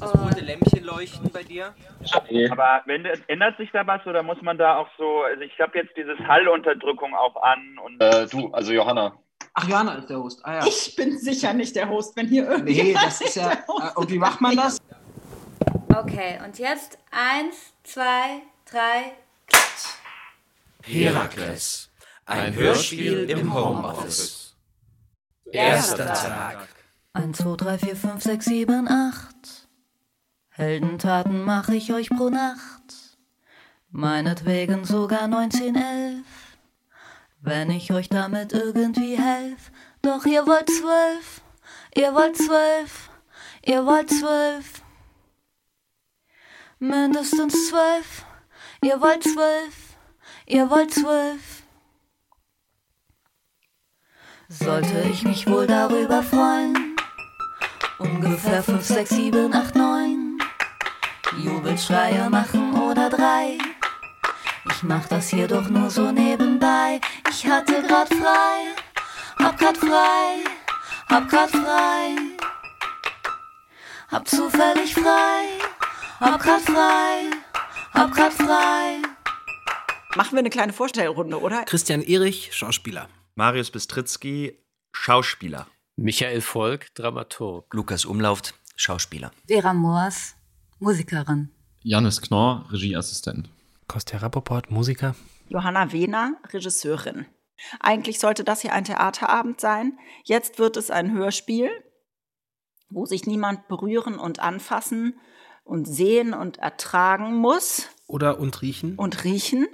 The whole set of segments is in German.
du das rote Lämpchen leuchten bei dir? Nee. Aber wenn, ändert sich da was oder muss man da auch so, also ich habe jetzt dieses Hallunterdrückung auch an und Äh, du, also Johanna. Ach, Johanna ist der Host. Ah ja. Ich bin sicher nicht der Host, wenn hier Nee, irgendjemand das ist ja. äh, Und wie macht man das? Okay, und jetzt eins, zwei, drei. Herakles. Ein Hörspiel im Homeoffice. Erster Tag. 1, 2, 3, 4, 5, 6, 7, 8. Heldentaten mach ich euch pro Nacht. Meinetwegen sogar 19, 11. Wenn ich euch damit irgendwie helf. Doch ihr wollt zwölf. Ihr wollt zwölf. Ihr wollt zwölf. Mindestens zwölf. Ihr wollt zwölf. Ihr wollt zwölf. Sollte ich mich wohl darüber freuen. Ungefähr 5, 6, 7, 8, 9. Jubelschreie machen oder drei. Ich mach das hier doch nur so nebenbei. Ich hatte grad frei, hab grad frei, hab grad frei. Hab zufällig frei, hab grad frei, hab grad frei. Machen wir eine kleine Vorstellrunde, oder? Christian Erich, Schauspieler. Marius Bistritzky, Schauspieler. Michael Volk, Dramaturg. Lukas Umlauft, Schauspieler. Vera Moors, Musikerin. Janis Knorr, Regieassistent. Kostja Rappoport, Musiker. Johanna Wehner, Regisseurin. Eigentlich sollte das hier ein Theaterabend sein. Jetzt wird es ein Hörspiel, wo sich niemand berühren und anfassen und sehen und ertragen muss Oder und riechen. und riechen.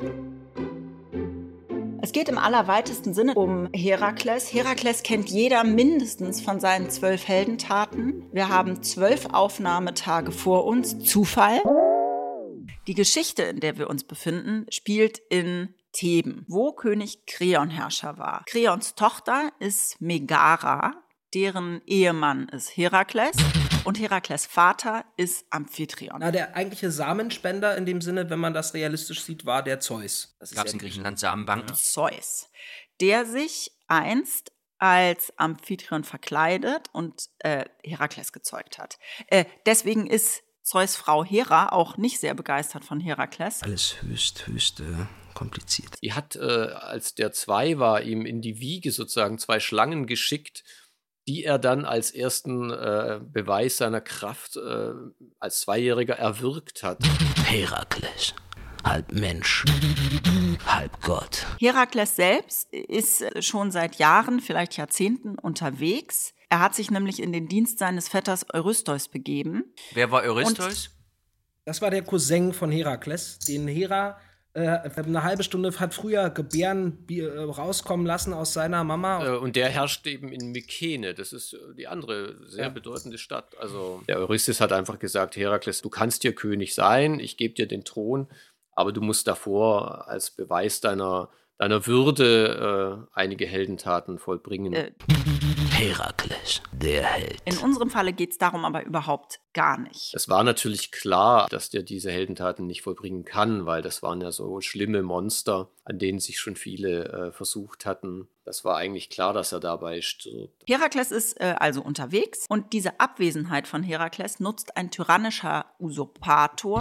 Es geht im allerweitesten Sinne um Herakles. Herakles kennt jeder mindestens von seinen zwölf Heldentaten. Wir haben zwölf Aufnahmetage vor uns. Zufall. Die Geschichte, in der wir uns befinden, spielt in Theben, wo König Kreon Herrscher war. Kreons Tochter ist Megara, deren Ehemann ist Herakles und Herakles Vater ist Amphitryon. Na, der eigentliche Samenspender in dem Sinne, wenn man das realistisch sieht, war der Zeus. Gab es ja in Griechenland Samenbanken? Zeus, der sich einst als Amphitryon verkleidet und äh, Herakles gezeugt hat. Äh, deswegen ist Zeus Frau Hera auch nicht sehr begeistert von Herakles. Alles höchst, höchst äh, kompliziert. Die hat, äh, als der zwei war, ihm in die Wiege sozusagen zwei Schlangen geschickt, die er dann als ersten äh, Beweis seiner Kraft äh, als Zweijähriger erwürgt hat. Herakles. Halb Mensch, halb Gott. Herakles selbst ist schon seit Jahren, vielleicht Jahrzehnten unterwegs. Er hat sich nämlich in den Dienst seines Vetters Eurystheus begeben. Wer war Eurystheus? Das war der Cousin von Herakles, den Hera eine halbe Stunde hat früher Gebären äh, rauskommen lassen aus seiner Mama. Äh, und der herrscht eben in Mykene. Das ist äh, die andere sehr Ja. bedeutende Stadt. Also der Eurystheus hat einfach gesagt, Herakles, du kannst dir König sein, ich gebe dir den Thron, aber du musst davor als Beweis deiner, deiner Würde äh, einige Heldentaten vollbringen. Äh, Herakles, der Held. in unserem Falle geht es darum aber überhaupt gar nicht. Es war natürlich klar, dass der diese Heldentaten nicht vollbringen kann, weil das waren ja so schlimme Monster, an denen sich schon viele äh, versucht hatten. Das war eigentlich klar, dass er dabei stirbt. Herakles ist äh, also unterwegs und diese Abwesenheit von Herakles nutzt ein tyrannischer Usurpator,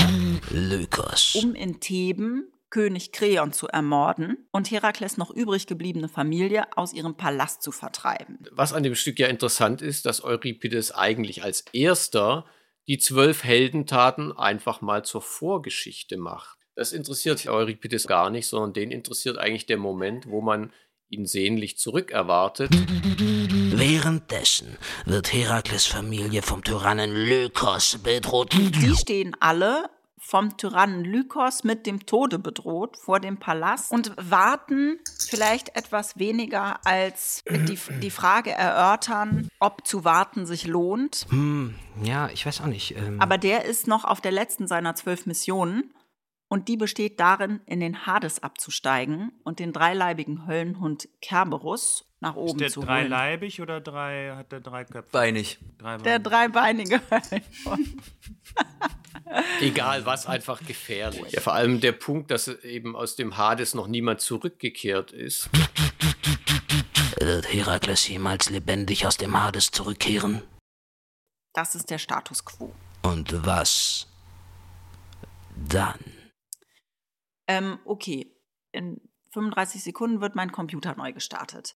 Lykos. um in Theben König Kreon zu ermorden und Herakles noch übrig gebliebene Familie aus ihrem Palast zu vertreiben. Was an dem Stück ja interessant ist, dass Euripides eigentlich als erster die zwölf Heldentaten einfach mal zur Vorgeschichte macht. Das interessiert Euripides gar nicht, sondern den interessiert eigentlich der Moment, wo man ihn sehnlich zurückerwartet. Währenddessen wird Herakles Familie vom Tyrannen Lykos bedroht. Die stehen alle vom Tyrannen Lykos mit dem Tode bedroht vor dem Palast und warten vielleicht etwas weniger als die, die Frage erörtern, ob zu warten sich lohnt. Hm, ja, ich weiß auch nicht. Ähm, Aber der ist noch auf der letzten seiner zwölf Missionen und die besteht darin, in den Hades abzusteigen und den dreileibigen Höllenhund Kerberus nach oben Ist der zu holen. dreileibig oder drei, hat der drei Köpfe? Beinig. Drei Der dreibeinige Höllenhund. Egal was, einfach gefährlich. Ja, vor allem der Punkt, dass eben aus dem Hades noch niemand zurückgekehrt ist. Wird Herakles jemals lebendig aus dem Hades zurückkehren? Das ist der Status quo. Und was dann? Ähm, okay. In 35 Sekunden wird mein Computer neu gestartet.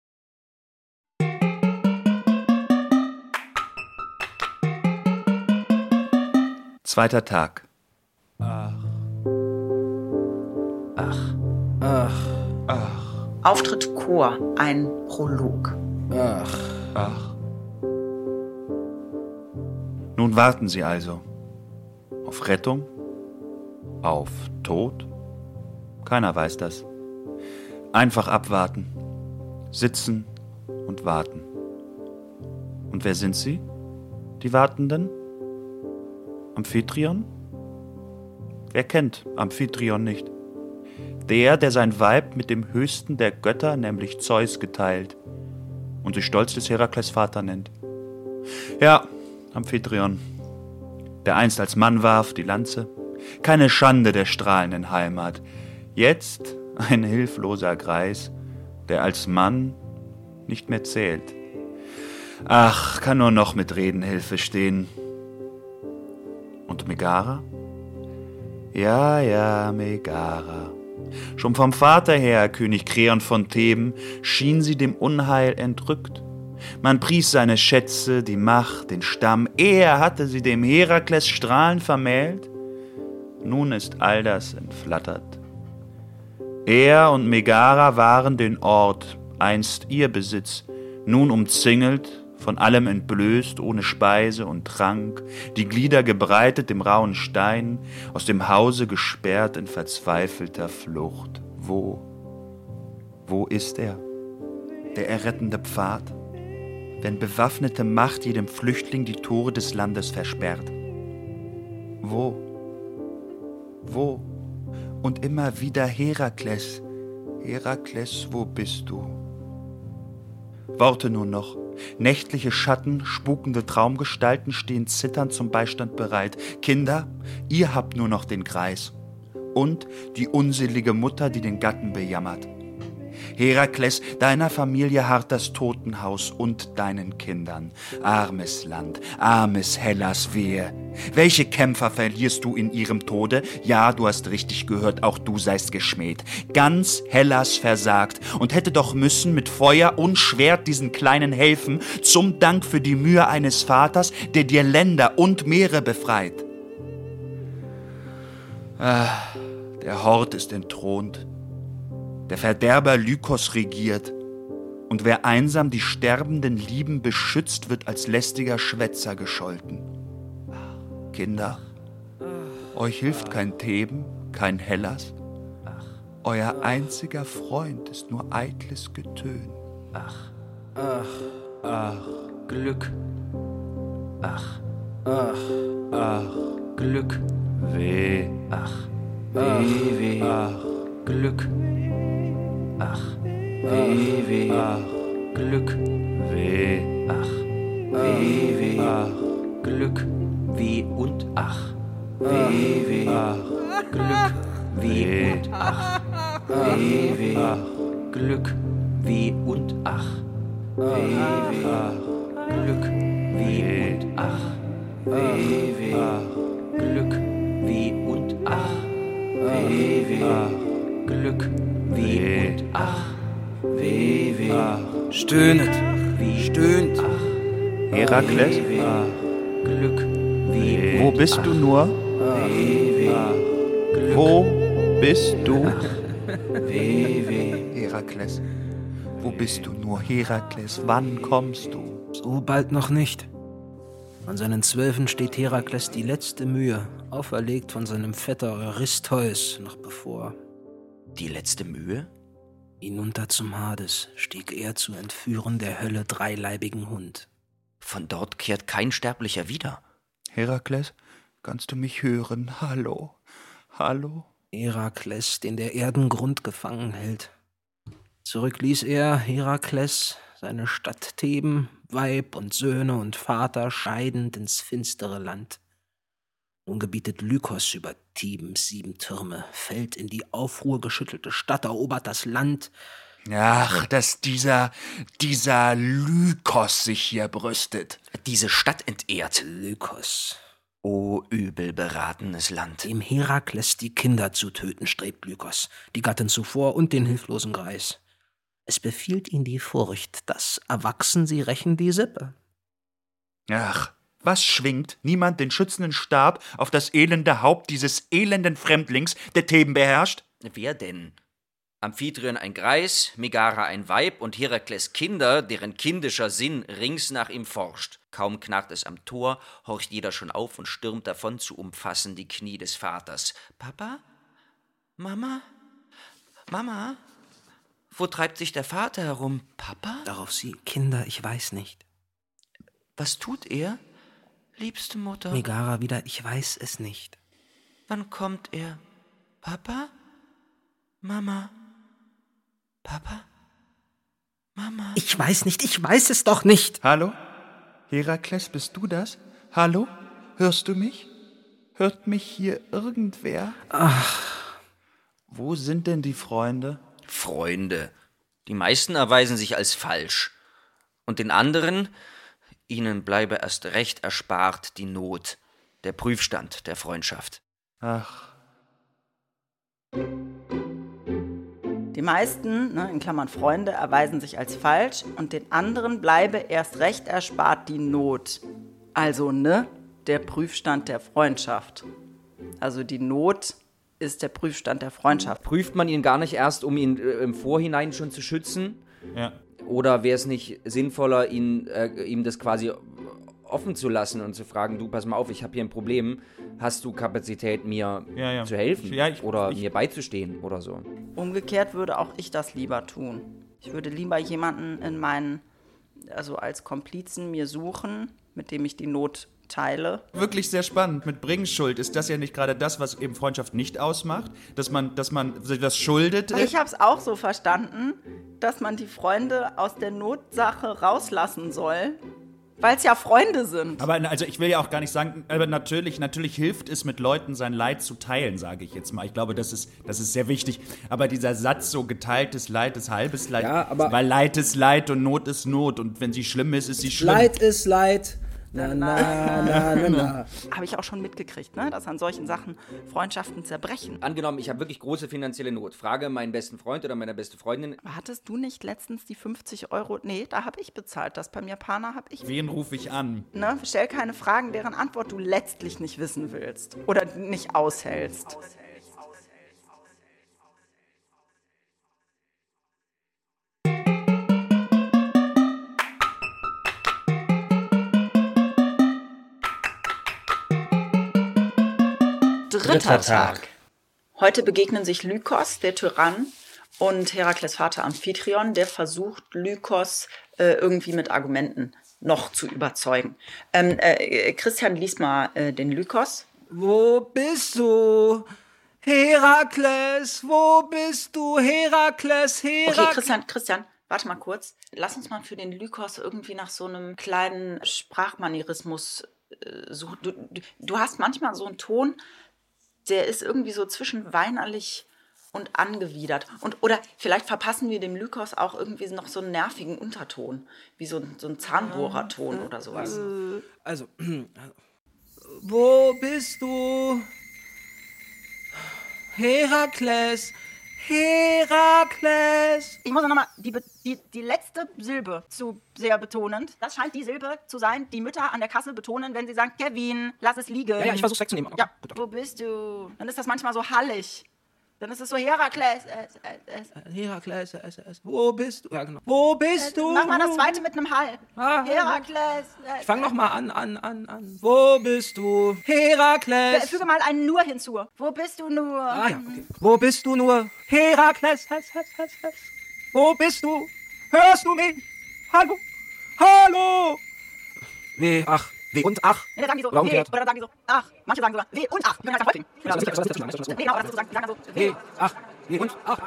Zweiter Tag. Ach. Ach. Auftritt Chor, ein Prolog. Ach. Ach. Nun warten Sie also. Auf Rettung? Auf Tod? Keiner weiß das. Einfach abwarten. Sitzen und warten. Und wer sind Sie? Die Wartenden? Amphitryon? Wer kennt Amphitryon nicht? Der, der sein Weib mit dem höchsten der Götter, nämlich Zeus, geteilt und sich stolz des Herakles Vater nennt. Ja, Amphitryon, der einst als Mann warf die Lanze, keine Schande der strahlenden Heimat, jetzt ein hilfloser Greis, der als Mann nicht mehr zählt. Ach, kann nur noch mit Reden Hilfe stehen. Und Megara? Ja, ja, Megara. Schon vom Vater her, König Kreon von Theben, schien sie dem Unheil entrückt. Man pries seine Schätze, die Macht, den Stamm, er hatte sie dem Herakles Strahlen vermählt. Nun ist all das entflattert. Er und Megara waren den Ort, einst ihr Besitz, nun umzingelt, von allem entblößt, ohne Speise und Trank, die Glieder gebreitet im rauen Stein, aus dem Hause gesperrt in verzweifelter Flucht. Wo, wo ist er? Der errettende Pfad? Wenn bewaffnete Macht jedem Flüchtling die Tore des Landes versperrt. Wo? Wo? Und immer wieder Herakles. Herakles, wo bist du? Worte nur noch. Nächtliche Schatten, spukende Traumgestalten stehen zitternd zum Beistand bereit. Kinder, ihr habt nur noch den Kreis. Und die unselige Mutter, die den Gatten bejammert. Herakles, deiner Familie harrt das Totenhaus und deinen Kindern. Armes Land, armes Hellas wehe. Welche Kämpfer verlierst du in ihrem Tode? Ja, du hast richtig gehört, auch du seist geschmäht. Ganz Hellas versagt und hätte doch müssen mit Feuer und Schwert diesen Kleinen helfen, zum Dank für die Mühe eines Vaters, der dir Länder und Meere befreit. Ah, der Hort ist entthront, der Verderber Lykos regiert, und wer einsam die sterbenden Lieben beschützt, wird als lästiger Schwätzer gescholten. Kinder, euch hilft kein Theben, kein Hellas. Euer einziger Freund ist nur eitles Getön. Ach, Ach. Ach, Glück. Ach, Ach. ach, Glück. weh, Ach, weh, weh. ach, Glück. Ach, weh, weh. ach, Glück. weh, Ach, weh, weh. ach, Glück. Weh und ach. Weh, weh. ach, Glück. Weh Weh. und ach. Weh, weh. ach, Glück. Weh und ach. Weh, weh. Glück. Weh und ach. Weh, weh. Glück. Weh und ach. Weh, weh. Glück. Weh und ach. Weh, weh. Stöhnet. Weh Stöhnt. Ach. Herakles, Weh, weh. Glück. Weh wo bist du ach. nur? Weh, weh. Glück. Wo bist du? Weh, weh. Herakles, wo bist du nur? Herakles, wann kommst du? So bald noch nicht. An seinen Zwölfen steht Herakles die letzte Mühe, auferlegt von seinem Vetter Eurystheus, noch bevor. Die letzte Mühe? Hinunter zum Hades stieg er zu entführen der Hölle dreileibigen Hund. Von dort kehrt kein Sterblicher wieder. Herakles, kannst du mich hören? Hallo, hallo? Herakles, den der Erdengrund gefangen hält. Zurück ließ er Herakles, seine Stadt Theben, Weib und Söhne und Vater scheidend ins finstere Land. Nun gebietet Lykos über Thebens sieben Türme, fällt in die Aufruhr geschüttelte Stadt, erobert das Land. Ach, dass dieser, dieser Lykos sich hier brüstet. Diese Stadt entehrt. Lykos. O übel beratenes Land. Dem Herakles die Kinder zu töten strebt Lykos, die Gattin zuvor und den hilflosen Greis. Es befiehlt ihn die Furcht, dass erwachsen sie rächen die Sippe. Ach, was schwingt niemand den schützenden Stab auf das elende Haupt dieses elenden Fremdlings, der Theben beherrscht? Wer denn? Amphitryon ein Greis, Megara ein Weib und Herakles Kinder, deren kindischer Sinn rings nach ihm forscht. Kaum knarrt es am Tor, horcht jeder schon auf und stürmt davon zu umfassen die Knie des Vaters. Papa? Mama? Mama? Wo treibt sich der Vater herum? Papa? Darauf sie, Kinder, ich weiß nicht. Was tut er? Liebste Mutter. Megara wieder, ich weiß es nicht. Wann kommt er? Papa? Mama? Papa? Mama? Ich weiß nicht, ich weiß es doch nicht. Hallo? Herakles, bist du das? Hallo? Hörst du mich? Hört mich hier irgendwer? Ach. Wo sind denn die Freunde? Freunde. Die meisten erweisen sich als falsch. Und den anderen, ihnen bleibe erst recht erspart die Not, der Prüfstand der Freundschaft. Ach. Die meisten, ne, in Klammern Freunde, erweisen sich als falsch und den anderen bleibe erst recht erspart die Not. Also, ne, der Prüfstand der Freundschaft. Also die Not ist der Prüfstand der Freundschaft. Prüft man ihn gar nicht erst, um ihn äh, im Vorhinein schon zu schützen? Ja. Oder wäre es nicht sinnvoller, ihn, äh, ihm das quasi offen zu lassen und zu fragen, du, pass mal auf, ich habe hier ein Problem, hast du Kapazität, mir Ja, ja. zu helfen Ja, ich- oder ich- mir beizustehen oder so? Umgekehrt würde auch ich das lieber tun. Ich würde lieber jemanden in meinen, also als Komplizen mir suchen, mit dem ich die Not teile. Wirklich sehr spannend. Mit Bringschuld ist das ja nicht gerade das, was eben Freundschaft nicht ausmacht, dass man, dass man sich das schuldet. Ich habe es auch so verstanden, dass man die Freunde aus der Notsache rauslassen soll, weil es ja Freunde sind. Aber also ich will ja auch gar nicht sagen, aber natürlich, natürlich hilft es mit Leuten sein Leid zu teilen, sage ich jetzt mal. Ich glaube, das ist, das ist sehr wichtig. Aber dieser Satz so geteiltes Leid ist halbes Leid, Ja, aber- weil Leid ist Leid und Not ist Not und wenn sie schlimm ist, ist sie schlimm. Leid ist Leid. Na, na, na, na, na. Habe ich auch schon mitgekriegt, ne? dass an solchen Sachen Freundschaften zerbrechen. Angenommen, ich habe wirklich große finanzielle Not. Frage meinen besten Freund oder meine beste Freundin. Aber hattest du nicht letztens die 50 Euro? Nee, da habe ich bezahlt. Das beim Japaner habe ich. Wen rufe ich an? Ne? Stell keine Fragen, deren Antwort du letztlich nicht wissen willst oder nicht aushältst. Dritter Tag. Heute begegnen sich Lykos, der Tyrann, und Herakles Vater Amphitryon, der versucht, Lykos äh, irgendwie mit Argumenten noch zu überzeugen. Ähm, äh, Christian, lies mal äh, den Lykos. Wo bist du? Herakles, wo bist du? Herakles, Herakles. Okay, Christian, Christian, warte mal kurz. Lass uns mal für den Lykos irgendwie nach so einem kleinen Sprachmanierismus äh, suchen. Du, du, du hast manchmal so einen Ton, der ist irgendwie so zwischen weinerlich und angewidert. Und, oder vielleicht verpassen wir dem Lykos auch irgendwie noch so einen nervigen Unterton, wie so ein, so ein Zahnbohrerton oder sowas. Also, wo bist du? Herakles, Herakles. Ich muss nochmal die, die, die letzte Silbe zu sehr betonend. Das scheint die Silbe zu sein, die Mütter an der Kasse betonen, wenn sie sagen, Kevin, lass es liegen. Ja, ja, ich versuch's wegzunehmen. Okay, Ja, wo bist du? Dann ist das manchmal so hallig. Dann ist es so Herakles. Äh, äh, äh, Herakles, es, es, wo bist du? Ja, genau. Wo bist du? Mach mal das zweite mit einem Hall. Ah, Herakles. Äh, Ich fang noch mal an, an, an, an. Wo bist du? Herakles. äh, Füge mal einen nur hinzu. Wo bist du nur? Ah ja, okay. Wo bist du nur? Herakles, hes, hes, hes, hes. Wo bist du? Hörst du mich? Hallo? Hallo? Weh, ach, weh und ach. Nee, dann sagen die so, Oder weh, umgekehrt. oder dann sagen die so, ach. Manche sagen sogar, weh und ach. Die können ganz häufig. Ja, das ist- das Nee, genau, das ist so sagen, die sagen so, Weh, ach, weh und ach.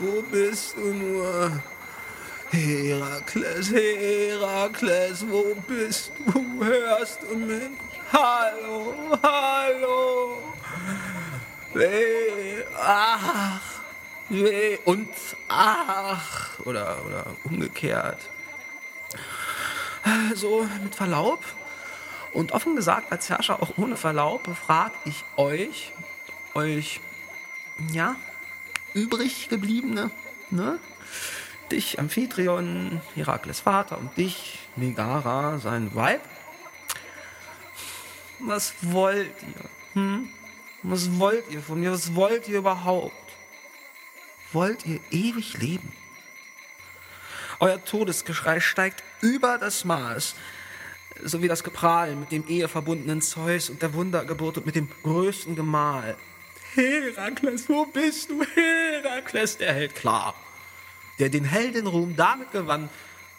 Wo bist du nur? Herakles, Herakles, wo bist du? Hörst du mich? Hallo, hallo. Weh, ach, und ach. Oder, oder umgekehrt. So mit Verlaub und offen gesagt als Herrscher auch ohne Verlaub frag ich euch, euch, ja, übrig gebliebene, ne? Dich, Amphitryon, Herakles Vater und dich, Megara, sein Weib. Was wollt ihr? Hm? Was wollt ihr von mir? Was wollt ihr überhaupt? Wollt ihr ewig leben? Euer Todesgeschrei steigt über das Maß, so wie das Geprahl mit dem eheverbundenen Zeus und der Wundergeburt und mit dem größten Gemahl. Herakles, wo bist du? Herakles, der Held, klar. Der den Heldenruhm damit gewann,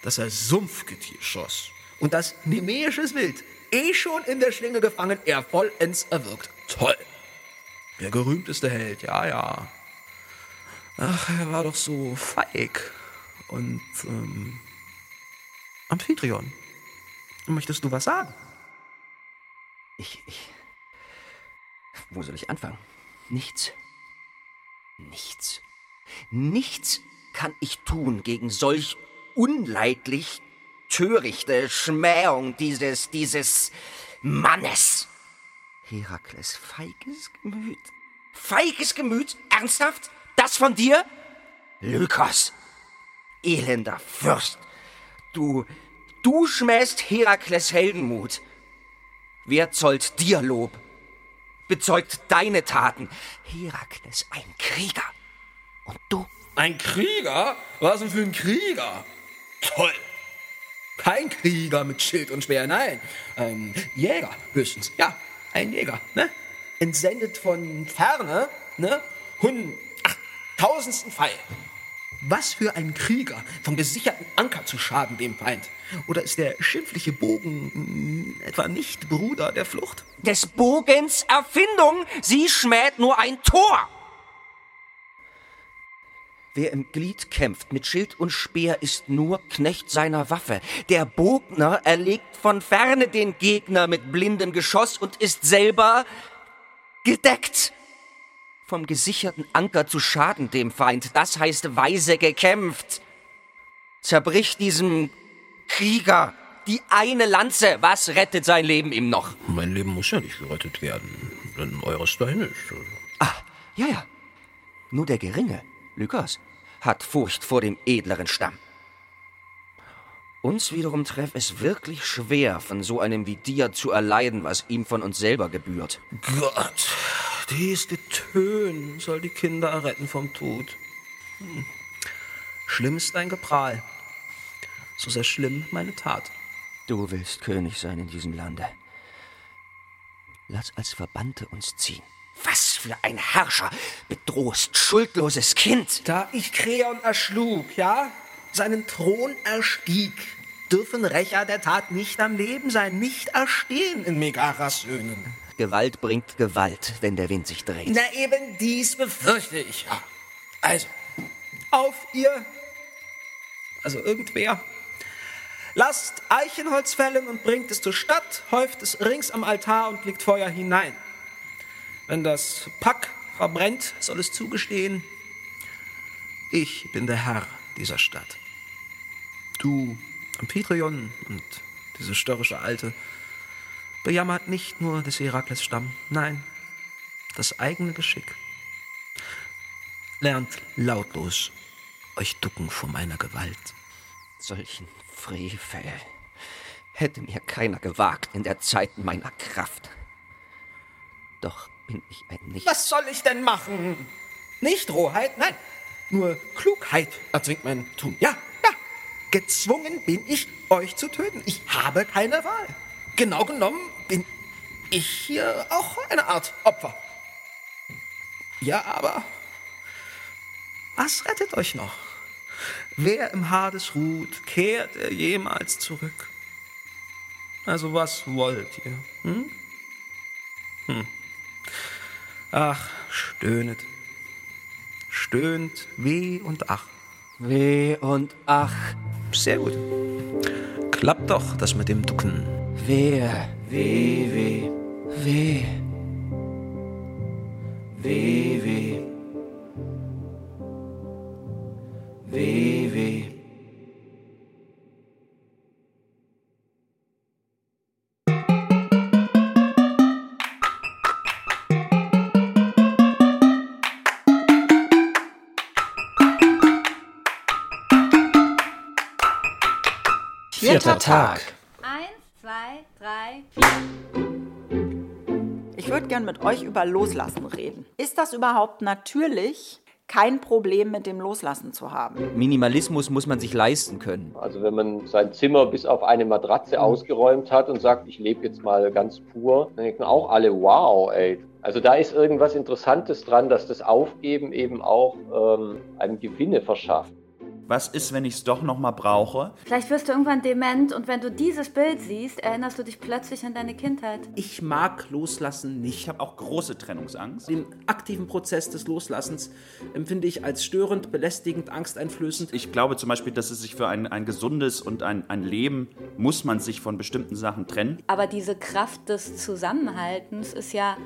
dass er Sumpfgetier schoss und das nemäisches Wild, eh schon in der Schlinge gefangen, er vollends erwirkt. Toll. Der gerühmteste Held, ja, ja. Ach, er war doch so feig. Und, ähm, Amphitryon, möchtest du was sagen? Ich, ich. Wo soll ich anfangen? Nichts. Nichts. Nichts kann ich tun gegen solch unleidlich törichte Schmähung dieses, dieses Mannes. Herakles, feiges Gemüt. Feiges Gemüt? Ernsthaft? Das von dir? Lykos, elender Fürst, du, du schmähst Herakles Heldenmut. Wer zollt dir Lob? Bezeugt deine Taten. Herakles, ein Krieger. Und du? Ein Krieger? Was denn für ein Krieger? Toll. Kein Krieger mit Schild und Speer, nein. Ein Jäger höchstens. Ja, ein Jäger, ne? Entsendet von ferne, ne? Hund, ach, tausendsten Pfeil. Was für ein Krieger, vom gesicherten Anker zu schaden dem Feind. Oder ist der schimpfliche Bogen mh, etwa nicht Bruder der Flucht? Des Bogens Erfindung, sie schmäht nur ein Tor. Wer im Glied kämpft mit Schild und Speer, ist nur Knecht seiner Waffe. Der Bogner erlegt von ferne den Gegner mit blindem Geschoss und ist selber gedeckt. Vom gesicherten Anker zu schaden dem Feind, das heißt weise gekämpft. Zerbricht diesem Krieger die eine Lanze, was rettet sein Leben ihm noch? Mein Leben muss ja nicht gerettet werden, denn eures dahin ist. Ah, ja, ja. Nur der Geringe, Lukas, hat Furcht vor dem edleren Stamm. Uns wiederum treff es wirklich schwer, von so einem wie dir zu erleiden, was ihm von uns selber gebührt. Gott, dies Getön soll die Kinder retten vom Tod. Hm. Schlimm ist dein Geprahl. So sehr schlimm meine Tat. Du willst König sein in diesem Lande. Lass als Verbannte uns ziehen. Was für ein Herrscher bedrohst schuldloses Kind. Da ich Kreon erschlug, ja, seinen Thron erstieg, dürfen Rächer der Tat nicht am Leben sein, nicht erstehen in Megaras Söhnen. Gewalt bringt Gewalt, wenn der Wind sich dreht. Na eben dies befürchte ich. Also, auf ihr, also irgendwer, lasst Eichenholz fällen und bringt es zur Stadt, häuft es rings am Altar und legt Feuer hinein. Wenn das Pack verbrennt, soll es zugestehen, ich bin der Herr dieser Stadt. Du, Amphitryon und diese störrische Alte, bejammert nicht nur des Herakles Stamm, nein, das eigene Geschick. Lernt lautlos euch ducken vor meiner Gewalt. Solchen Frevel hätte mir keiner gewagt in der Zeit meiner Kraft. Doch bin ich ein Nicht. Was soll ich denn machen? Nicht Rohheit, nein, nur Klugheit erzwingt mein Tun. Ja, ja, gezwungen bin ich, euch zu töten. Ich habe keine Wahl. Genau genommen bin ich hier auch eine Art Opfer. Ja, aber was rettet euch noch? Wer im Hades ruht, kehrt er jemals zurück? Also was wollt ihr? Hm? Hm. Ach, stöhnet. Stöhnt weh und ach. Weh und ach. Sehr gut. Klappt doch das mit dem Ducken. Weh. Weh, weh. Weh. Weh, weh. Weh, weh. Vierter Tag. Ich würde gern mit euch über Loslassen reden. Ist das überhaupt natürlich, kein Problem mit dem Loslassen zu haben? Minimalismus muss man sich leisten können. Also wenn man sein Zimmer bis auf eine Matratze ausgeräumt hat und sagt, ich lebe jetzt mal ganz pur, dann denken auch alle, wow, ey. Also da ist irgendwas Interessantes dran, dass das Aufgeben eben auch ähm, einem Gewinne verschafft. Was ist, wenn ich es doch noch mal brauche? Vielleicht wirst du irgendwann dement und wenn du dieses Bild siehst, erinnerst du dich plötzlich an deine Kindheit. Ich mag Loslassen nicht. Ich habe auch große Trennungsangst. Den aktiven Prozess des Loslassens empfinde ich als störend, belästigend, angsteinflößend. Ich glaube zum Beispiel, dass es sich für ein, ein gesundes und ein, ein Leben, muss man sich von bestimmten Sachen trennen. Aber diese Kraft des Zusammenhaltens ist ja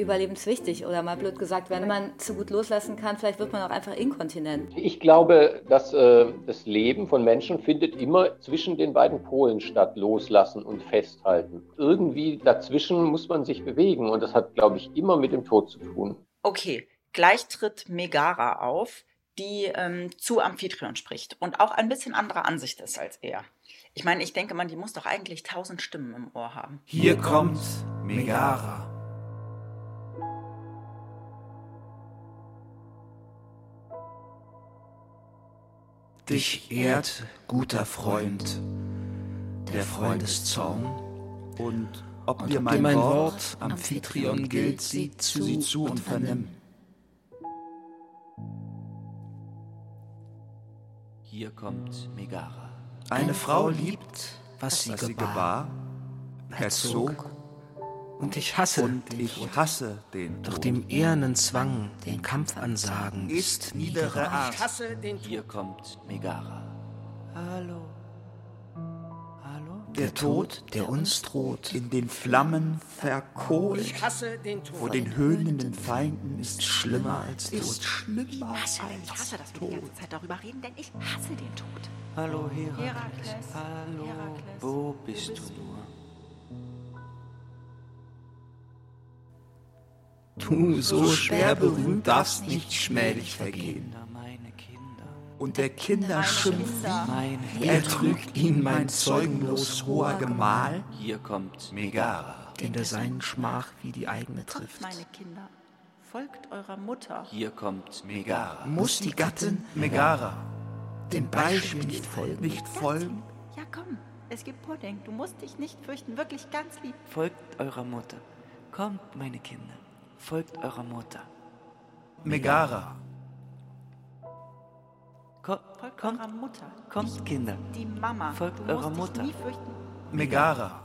überlebenswichtig oder mal blöd gesagt, wenn man zu gut loslassen kann, vielleicht wird man auch einfach inkontinent. Ich glaube, dass äh, das Leben von Menschen findet immer zwischen den beiden Polen statt, loslassen und festhalten. Irgendwie dazwischen muss man sich bewegen und das hat, glaube ich, immer mit dem Tod zu tun. Okay, gleich tritt Megara auf, die ähm, zu Amphitryon spricht und auch ein bisschen anderer Ansicht ist als er. Ich meine, ich denke mal, die muss doch eigentlich tausend Stimmen im Ohr haben. Hier kommt Megara. Dich ehrt, guter Freund, der Freundeszorn. Und ob Und dir ob mein, mein Wort, Amphitryon gilt, sieh zu, sieh zu und vernimm. Hier kommt Megara. Eine Frau liebt, was sie gebar, erzog, Und ich hasse und den ich Tod. hasse den Doch Tod. dem ehernen Zwang, den Kampf ansagen, ist niedere Art. Hier kommt Megara. Hallo. Hallo? Der Tod, der uns droht, in den Flammen verkohlt. Vor den höhnenden Feinden ist schlimmer als ist Tod. schlimmer Ich hasse, dass wir die ganze Zeit darüber reden, denn ich hasse den Tod. Hallo Herakles. Herakles. Hallo. Herakles. Wo bist du Du, so schwer berühmt, darfst nicht schmählich vergehen. Und der Kinder schimpft, Meine er trügt ihn mein zeugenlos hoher Gemahl. Hier kommt Megara. Den der seinen Schmach wie die eigene trifft. Meine Kinder, folgt eurer Mutter. Hier kommt Megara. Muss die Gattin Megara dem Beispiel nicht folgen? Nicht folgen? Ja, komm, es gibt Pudding. Du musst dich nicht fürchten, wirklich ganz lieb. Folgt eurer Mutter. Kommt, meine Kinder. Folgt eurer Mutter. Megara. Ko Folgt kommt, eurer Mutter. kommt, Kinder. Die Mama. Folgt du eurer Mutter. Megara.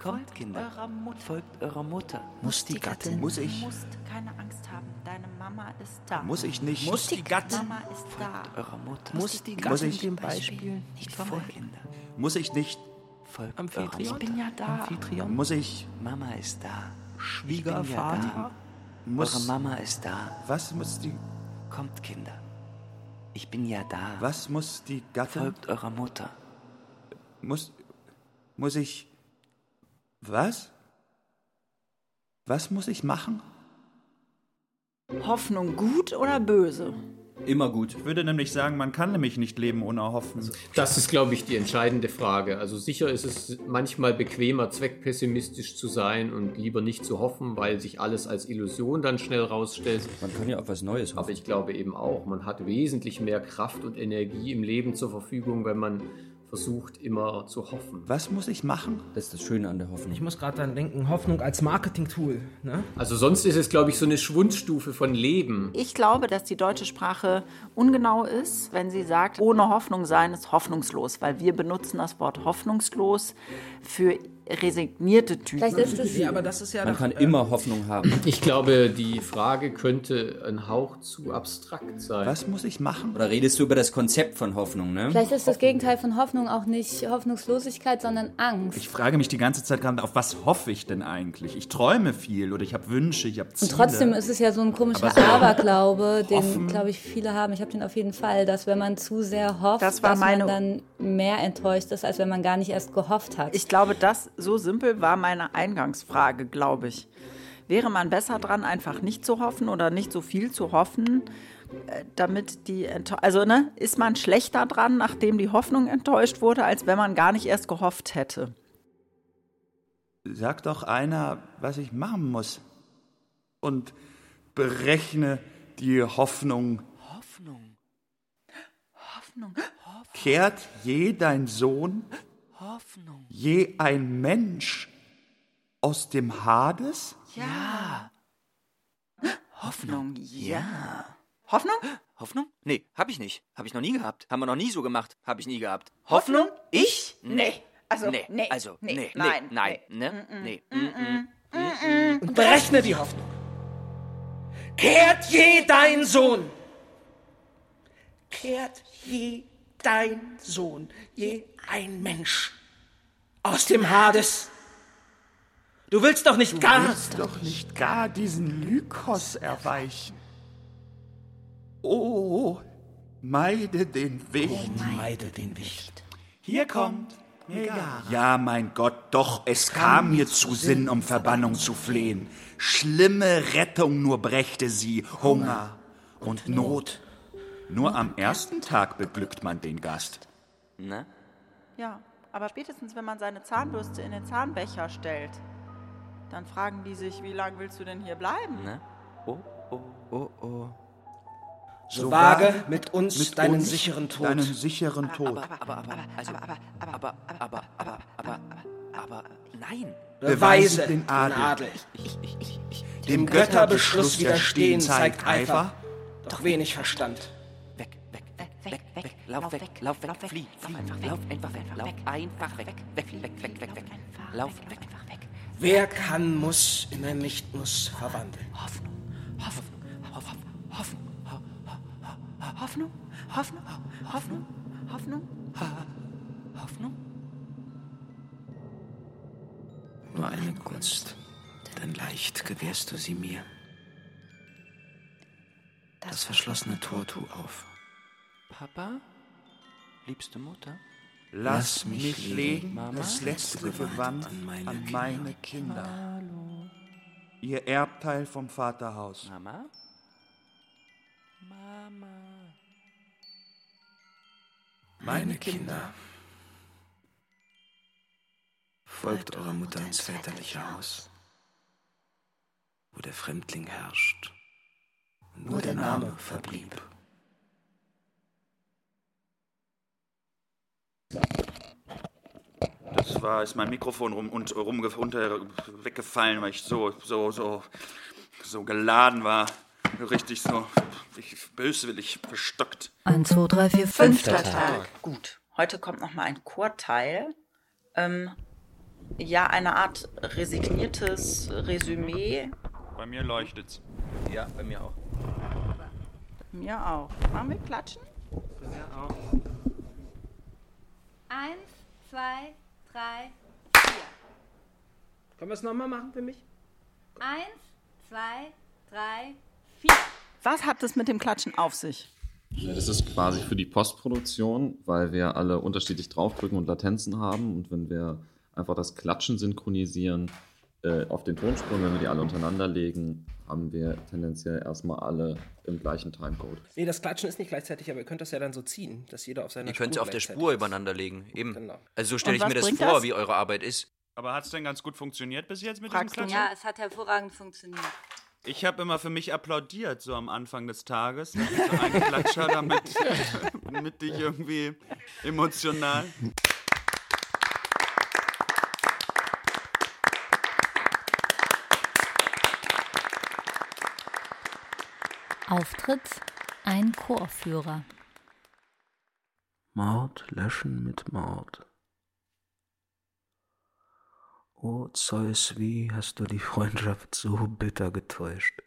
Kommt, Folgt Kinder. eurer Mutter. Folgt eurer Mutter. Muss die Gattin, Muss Du ich, musst keine Angst haben. Deine Mama ist da. muss ich nicht, muss die Gattin, Mama ist da. Eurer Mutter. muss die Muss Gattin ich- dem Beispiel nicht folgen. Kinder. muss ich nicht, Folgt eurer Amphitryon, Ich bin ja da. Muss ich, Mama ist da. Schwiegervater, muss, Eure Mama ist da. was muss die, Kommt, Kinder. Ich bin ja da. was muss die Gattin, Folgt eurer Mutter. muss, muss ich, was? Was muss ich machen? Hoffnung gut oder böse? Immer gut. Ich würde nämlich sagen, man kann nämlich nicht leben ohne Hoffen. Das ist, glaube ich, die entscheidende Frage. Also sicher ist es manchmal bequemer, zweckpessimistisch zu sein und lieber nicht zu hoffen, weil sich alles als Illusion dann schnell rausstellt. Man kann ja auf was Neues Aber hoffen. ich glaube eben auch, man hat wesentlich mehr Kraft und Energie im Leben zur Verfügung, wenn man versucht, immer zu hoffen. Was muss ich machen? Das ist das Schöne an der Hoffnung. Ich muss gerade dann denken, Hoffnung als Marketing-Tool. Ne? Also sonst ist es, glaube ich, so eine Schwundstufe von Leben. Ich glaube, dass die deutsche Sprache ungenau ist, wenn sie sagt, ohne Hoffnung sein ist hoffnungslos, weil wir benutzen das Wort hoffnungslos für resignierte Typen. Vielleicht ist es Ja, aber das ist ja Man doch, kann äh, immer Hoffnung haben. Ich glaube, die Frage könnte ein Hauch zu abstrakt sein. Was muss ich machen? Oder redest du über das Konzept von Hoffnung, ne? Vielleicht ist das Gegenteil von Hoffnung auch nicht Hoffnungslosigkeit, sondern Angst. Ich frage mich die ganze Zeit gerade, auf was hoffe ich denn eigentlich? Ich träume viel oder ich habe Wünsche, ich habe Und Ziele. trotzdem ist es ja so ein komischer Aber so Aberglaube, den, glaube ich, viele haben. Ich habe den auf jeden Fall, dass wenn man zu sehr hofft, Das war dass meine- man dann mehr enttäuscht ist, als wenn man gar nicht erst gehofft hat. Ich glaube, das so simpel war meine Eingangsfrage, glaube ich. Wäre man besser dran, einfach nicht zu hoffen oder nicht so viel zu hoffen, äh, damit die Enttäuschung. Also, ne, ist man schlechter dran, nachdem die Hoffnung enttäuscht wurde, als wenn man gar nicht erst gehofft hätte? Sag doch einer, was ich machen muss. Und berechne die Hoffnung. Hoffnung. Hoffnung. Kehrt je dein Sohn, Hoffnung. je ein Mensch aus dem Hades? Ja. Hoffnung, ja. Hoffnung? Hoffnung? Nee, hab ich nicht. Hab ich noch nie gehabt. Haben wir noch nie so gemacht. Hab ich nie gehabt. Hoffnung? Ich? Nee. Also, nee. nee. Also, nee. nee. Nein. Nein. Ne? Nee. Und berechne die Hoffnung. Kehrt je dein Sohn. Kehrt je dein Sohn, je ein Mensch aus dem Hades. Du willst doch nicht gar. willst doch nicht gar diesen Lykos erweichen. Oh, meide den Wicht. Meide den Wicht. Hier kommt Megara. Ja, mein Gott, doch, es kam mir zu Sinn, um Verbannung zu flehen. Schlimme Rettung nur brächte sie, Hunger und Not. Nur am ersten Tag beglückt man den Gast. Ne? Ja, aber spätestens, wenn man seine Zahnbürste in den Zahnbecher stellt, dann fragen die sich, wie lange willst du denn hier bleiben? Ne? Oh, oh. Oh, oh. So wage mit uns Mit deinen uns sicheren Tod. Deinen sicheren Tod. Aber, aber, aber, also, aber, aber, aber, aber, aber, aber, aber, nein. Beweise den Adel. Ich, ich, ich, ich, Dem Götterbeschluss widerstehen zeigt Eifer, doch wenig Verstand. Weg, weg, weg, weg, weg, lauf weg, lauf weg, flieh, flieh, lauf einfach weg, lauf einfach weg, weg, weg, weg, weg, weg, lauf weg, weg. Wer kann, muss in ein Nicht-Muss verwandeln. Hoffnung, Hoffnung, Hoffnung, Hoffnung, Hoffnung, Hoffnung, Hoffnung, Hoffnung. Hoffnung? Nur eine Gunst, denn leicht gewährst du sie mir. Das verschlossene Tor tu auf. Papa? Liebste Mutter? Lass mich legen Mama? das letzte Gewand an meine an meine Kinder. Ihr Erbteil vom Vaterhaus. Mama? Mama. Meine Kinder, folgt eurer Mutter ins väterliche Haus, wo der Fremdling herrscht und nur der Name verblieb. Das war, ist mein Mikrofon rum und rum unter, weggefallen, weil ich so, so, so, so geladen war. Richtig so ich, böswillig verstockt. 1, 2, 3, 4, 5. Fünfter Tag. Gut. Heute kommt noch mal ein Chorteil. Ähm, ja, eine Art resigniertes Resümee. Bei mir leuchtet's. Ja, bei mir auch. Mir auch. Machen wir klatschen? Eins, zwei, drei, Können wir es nochmal machen für mich? eins, zwei, drei, vier. Was hat es mit dem Klatschen auf sich? Ja, das ist quasi für die Postproduktion, weil wir alle unterschiedlich draufdrücken und Latenzen haben. Und wenn wir einfach das Klatschen synchronisieren äh, auf den Tonspuren, wenn wir die alle untereinander legen, haben wir tendenziell erstmal alle im gleichen Timecode. Nee, das Klatschen ist nicht gleichzeitig, aber ihr könnt das ja dann so ziehen, dass jeder auf seiner Ihr könnt es Spur auf der Spur übereinander legen. Eben. Genau. Also so stelle ich mir das vor, das? wie eure Arbeit ist. Aber hat's denn ganz gut funktioniert bis jetzt mit Fragst diesem du Klatschen? Ja, es hat hervorragend funktioniert. Ich habe immer für mich applaudiert, so am Anfang des Tages. So ein Klatscher, damit, damit ich irgendwie emotional. Auftritt ein Chorführer. Mord löschen mit Mord. O Zeus, wie hast du die Freundschaft so bitter getäuscht?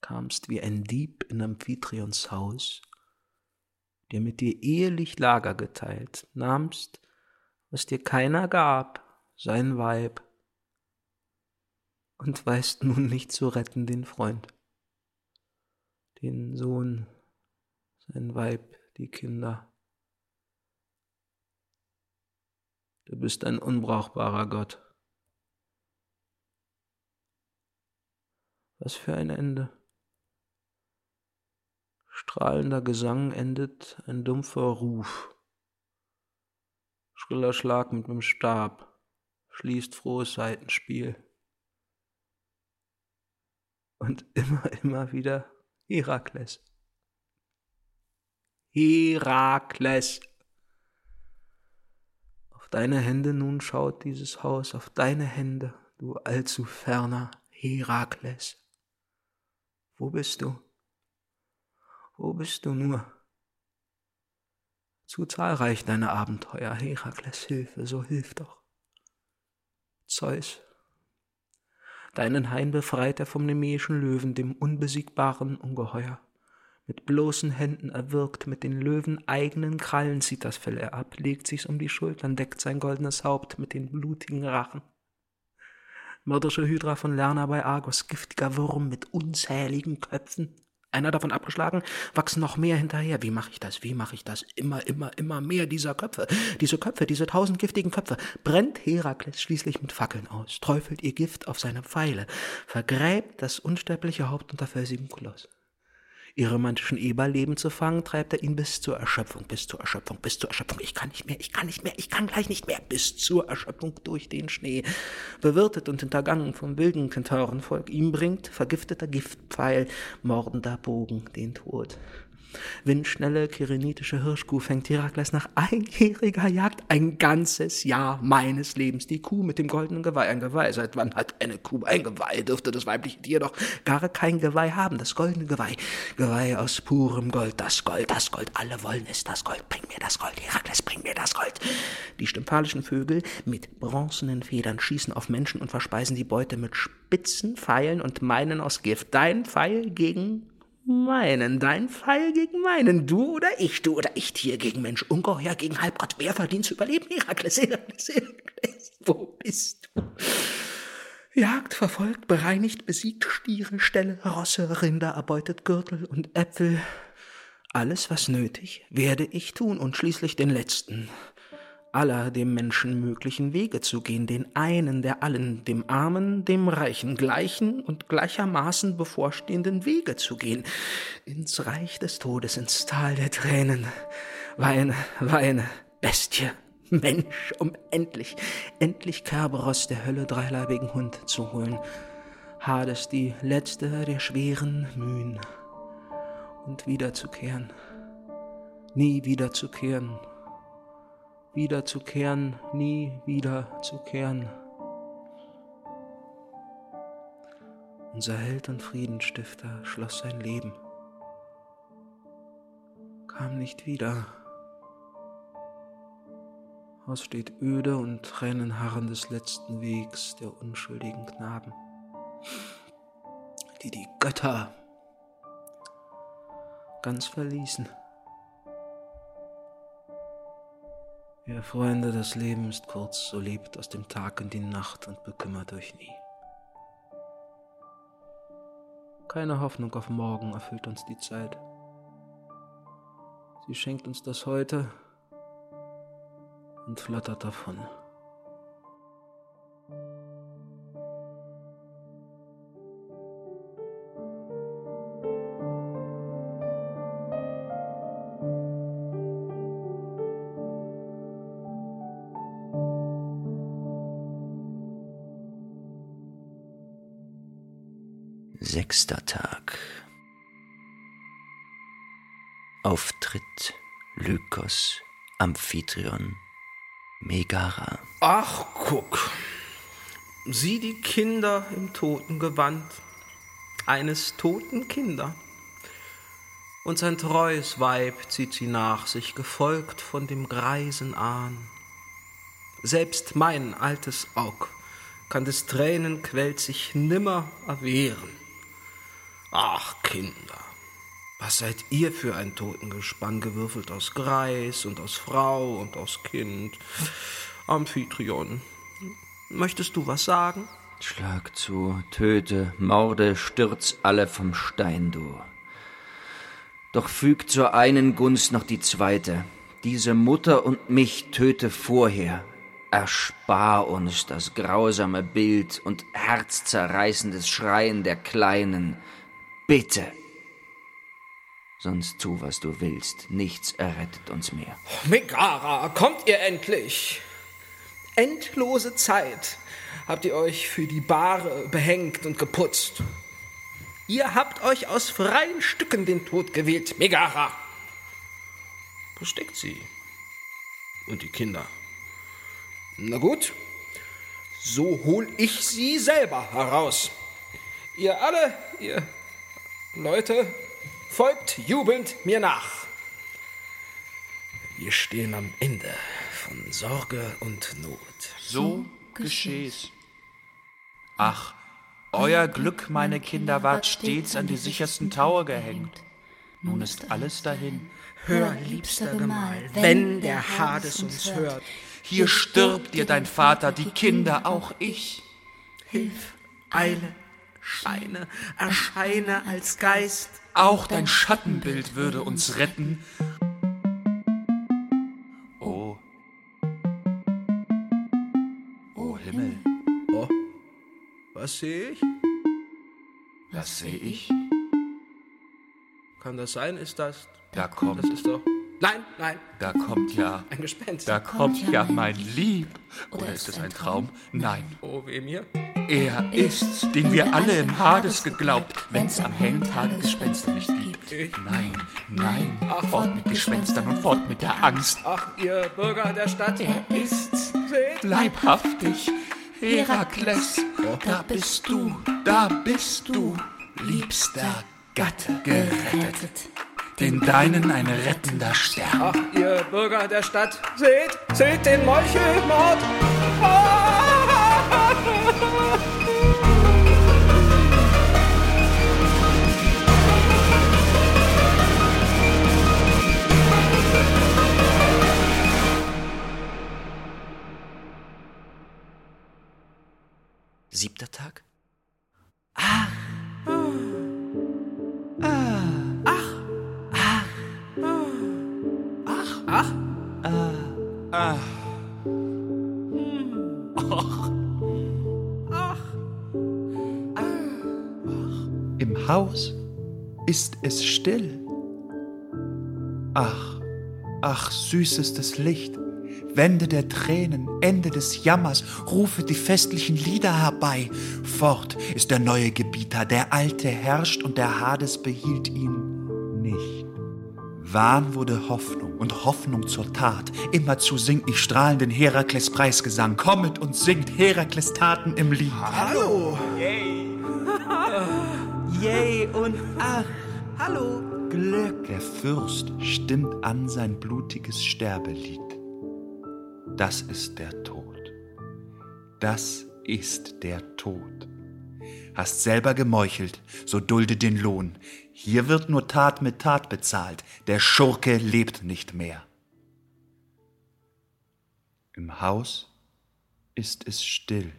Kamst wie ein Dieb in Amphitryon Haus, der mit dir ehelich Lager geteilt, nahmst, was dir keiner gab, sein Weib, und weißt nun nicht zu retten den Freund, den Sohn, sein Weib, die Kinder. Du bist ein unbrauchbarer Gott. Was für ein Ende. Strahlender Gesang endet ein dumpfer Ruf. Schriller Schlag mit dem Stab schließt frohes Seitenspiel. Und immer, immer wieder Herakles. Herakles. Auf deine Hände nun schaut dieses Haus, auf deine Hände, du allzu ferner Herakles. Wo bist du? Wo bist du nur? Zu zahlreich deine Abenteuer, Herakles Hilfe, so hilf doch. Zeus, deinen Hain befreit er vom nemäischen Löwen, dem unbesiegbaren Ungeheuer. Mit bloßen Händen erwirkt, mit den Löwen eigenen Krallen zieht das Fell er ab, legt sich's um die Schultern, deckt sein goldenes Haupt mit den blutigen Rachen. Mörderische Hydra von Lerna bei Argos, giftiger Wurm mit unzähligen Köpfen. Einer davon abgeschlagen, wachsen noch mehr hinterher. Wie mache ich das? Wie mache ich das? Immer, immer, immer mehr dieser Köpfe. Diese Köpfe, diese tausend giftigen Köpfe. Brennt Herakles schließlich mit Fackeln aus, träufelt ihr Gift auf seine Pfeile, vergräbt das unsterbliche Haupt unter felsigem Koloss. Ihr romantischen Eberleben zu fangen, treibt er ihn bis zur Erschöpfung, bis zur Erschöpfung, bis zur Erschöpfung. Ich kann nicht mehr, ich kann nicht mehr, ich kann gleich nicht mehr, bis zur Erschöpfung durch den Schnee. Bewirtet und hintergangen vom wilden Kentaurenvolk, ihm bringt vergifteter Giftpfeil, mordender Bogen den Tod. Windschnelle kyrenitische Hirschkuh fängt Herakles nach einjähriger Jagd ein ganzes Jahr meines Lebens. Die Kuh mit dem goldenen Geweih, ein Geweih. Seit wann hat eine Kuh ein Geweih? Dürfte das weibliche Tier doch gar kein Geweih haben. Das goldene Geweih. Geweih aus purem Gold. Das Gold, das Gold. Alle wollen es. Das Gold. Bring mir das Gold. Herakles, bring mir das Gold. Die stymphалischen Vögel mit bronzenen Federn schießen auf Menschen und verspeisen die Beute mit spitzen Pfeilen und meinen aus Gift. Dein Pfeil gegen meinen, dein Pfeil gegen meinen, du oder ich, du oder ich, Tier gegen Mensch, Ungeheuer gegen Halbgott, wer verdient zu überleben? Herakles, Herakles, Herakles, wo bist du? Jagd, verfolgt, bereinigt, besiegt, Stiere, Ställe, Rosse, Rinder, erbeutet Gürtel und Äpfel. Alles, was nötig, werde ich tun und schließlich den letzten, aller dem Menschen möglichen Wege zu gehen, den einen der allen, dem Armen, dem Reichen, gleichen und gleichermaßen bevorstehenden Wege zu gehen, ins Reich des Todes, ins Tal der Tränen. Weine, weine, Bestie, Mensch, um endlich, endlich Kerberos der Hölle dreileibigen Hund zu holen. Hades die letzte der schweren Mühen. Und wiederzukehren, nie wiederzukehren, wiederzukehren, nie wiederzukehren. Unser Held und Friedenstifter schloss sein Leben, kam nicht wieder. Haus steht öde und Tränenharren des letzten Wegs der unschuldigen Knaben, die die Götter ganz verließen. Ihr Freunde, das Leben ist kurz, so lebt aus dem Tag in die Nacht und bekümmert euch nie. Keine Hoffnung auf morgen erfüllt uns die Zeit. Sie schenkt uns das Heute und flattert davon. Sechster Tag. Auftritt Lykos, Amphitryon, Megara. Ach, guck. Sieh die Kinder im Totengewand eines toten Kinder. Und sein treues Weib zieht sie nach sich, gefolgt von dem greisen Ahn. Selbst mein altes Aug kann des Tränenquell sich nimmer erwehren. Ach, Kinder, was seid ihr für ein Totengespann, gewürfelt aus Greis und aus Frau und aus Kind? Amphitryon, möchtest du was sagen? Schlag zu, töte, morde, stürz alle vom Stein, du. Doch füg zur einen Gunst noch die zweite. Diese Mutter und mich töte vorher, erspar uns das grausame Bild und herzzerreißendes Schreien der Kleinen. Bitte. Sonst tu, was du willst. Nichts errettet uns mehr. Megara, kommt ihr endlich? Endlose Zeit habt ihr euch für die Bahre behängt und geputzt. Ihr habt euch aus freien Stücken den Tod gewählt, Megara. Wo steckt sie? Und die Kinder? Na gut, so hol ich sie selber heraus. Ihr alle, ihr Leute, folgt jubelnd mir nach. Wir stehen am Ende von Sorge und Not. So gescheh's. Ach, euer Glück, meine Kinder, ward stets an die sichersten Taue gehängt. Nun ist alles dahin. Hör, liebster Gemahl, wenn der Hades uns hört. Hier stirbt dir dein Vater, die Kinder, auch ich. Hilf, eile, scheine, erscheine als Geist. Auch dein Schattenbild würde uns retten. Oh. Oh Himmel. Oh, was sehe ich? Was sehe ich? Kann das sein? Ist das... Da kommt... Das ist doch... Nein, nein. Da kommt ja... Ein Gespenst. Da kommt ja mein Lieb. Oder ist es ein Traum? Nein. Oh, weh mir. Er ist's, den wir alle im Hades geglaubt, wenn's am hellen Tage Gespenster nicht gibt. Nein, nein, fort mit Gespenstern und fort mit der Angst. Ach, ihr Bürger der Stadt, er ist's. Seht, Leibhaftig, Herakles, da bist du, da bist du, liebster Gatte, gerettet. Den deinen ein rettender Stern. Ach, ihr Bürger der Stadt, seht, seht den Meuchelmord. Siebter Tag? Haus ist es still. Ach, ach, süßestes Licht, Wände der Tränen, Ende des Jammers, rufe die festlichen Lieder herbei. Fort ist der neue Gebieter, der Alte herrscht und der Hades behielt ihn nicht. Wahn wurde Hoffnung und Hoffnung zur Tat. Immerzu sing ich strahlenden Herakles Preisgesang. Kommet und singt Herakles Taten im Lied. Hallo. Yay und ach, hallo. Glück. Der Fürst stimmt an sein blutiges Sterbelied. Das ist der Tod. Das ist der Tod. Hast selber gemeuchelt, so dulde den Lohn. Hier wird nur Tat mit Tat bezahlt. Der Schurke lebt nicht mehr. Im Haus ist es still.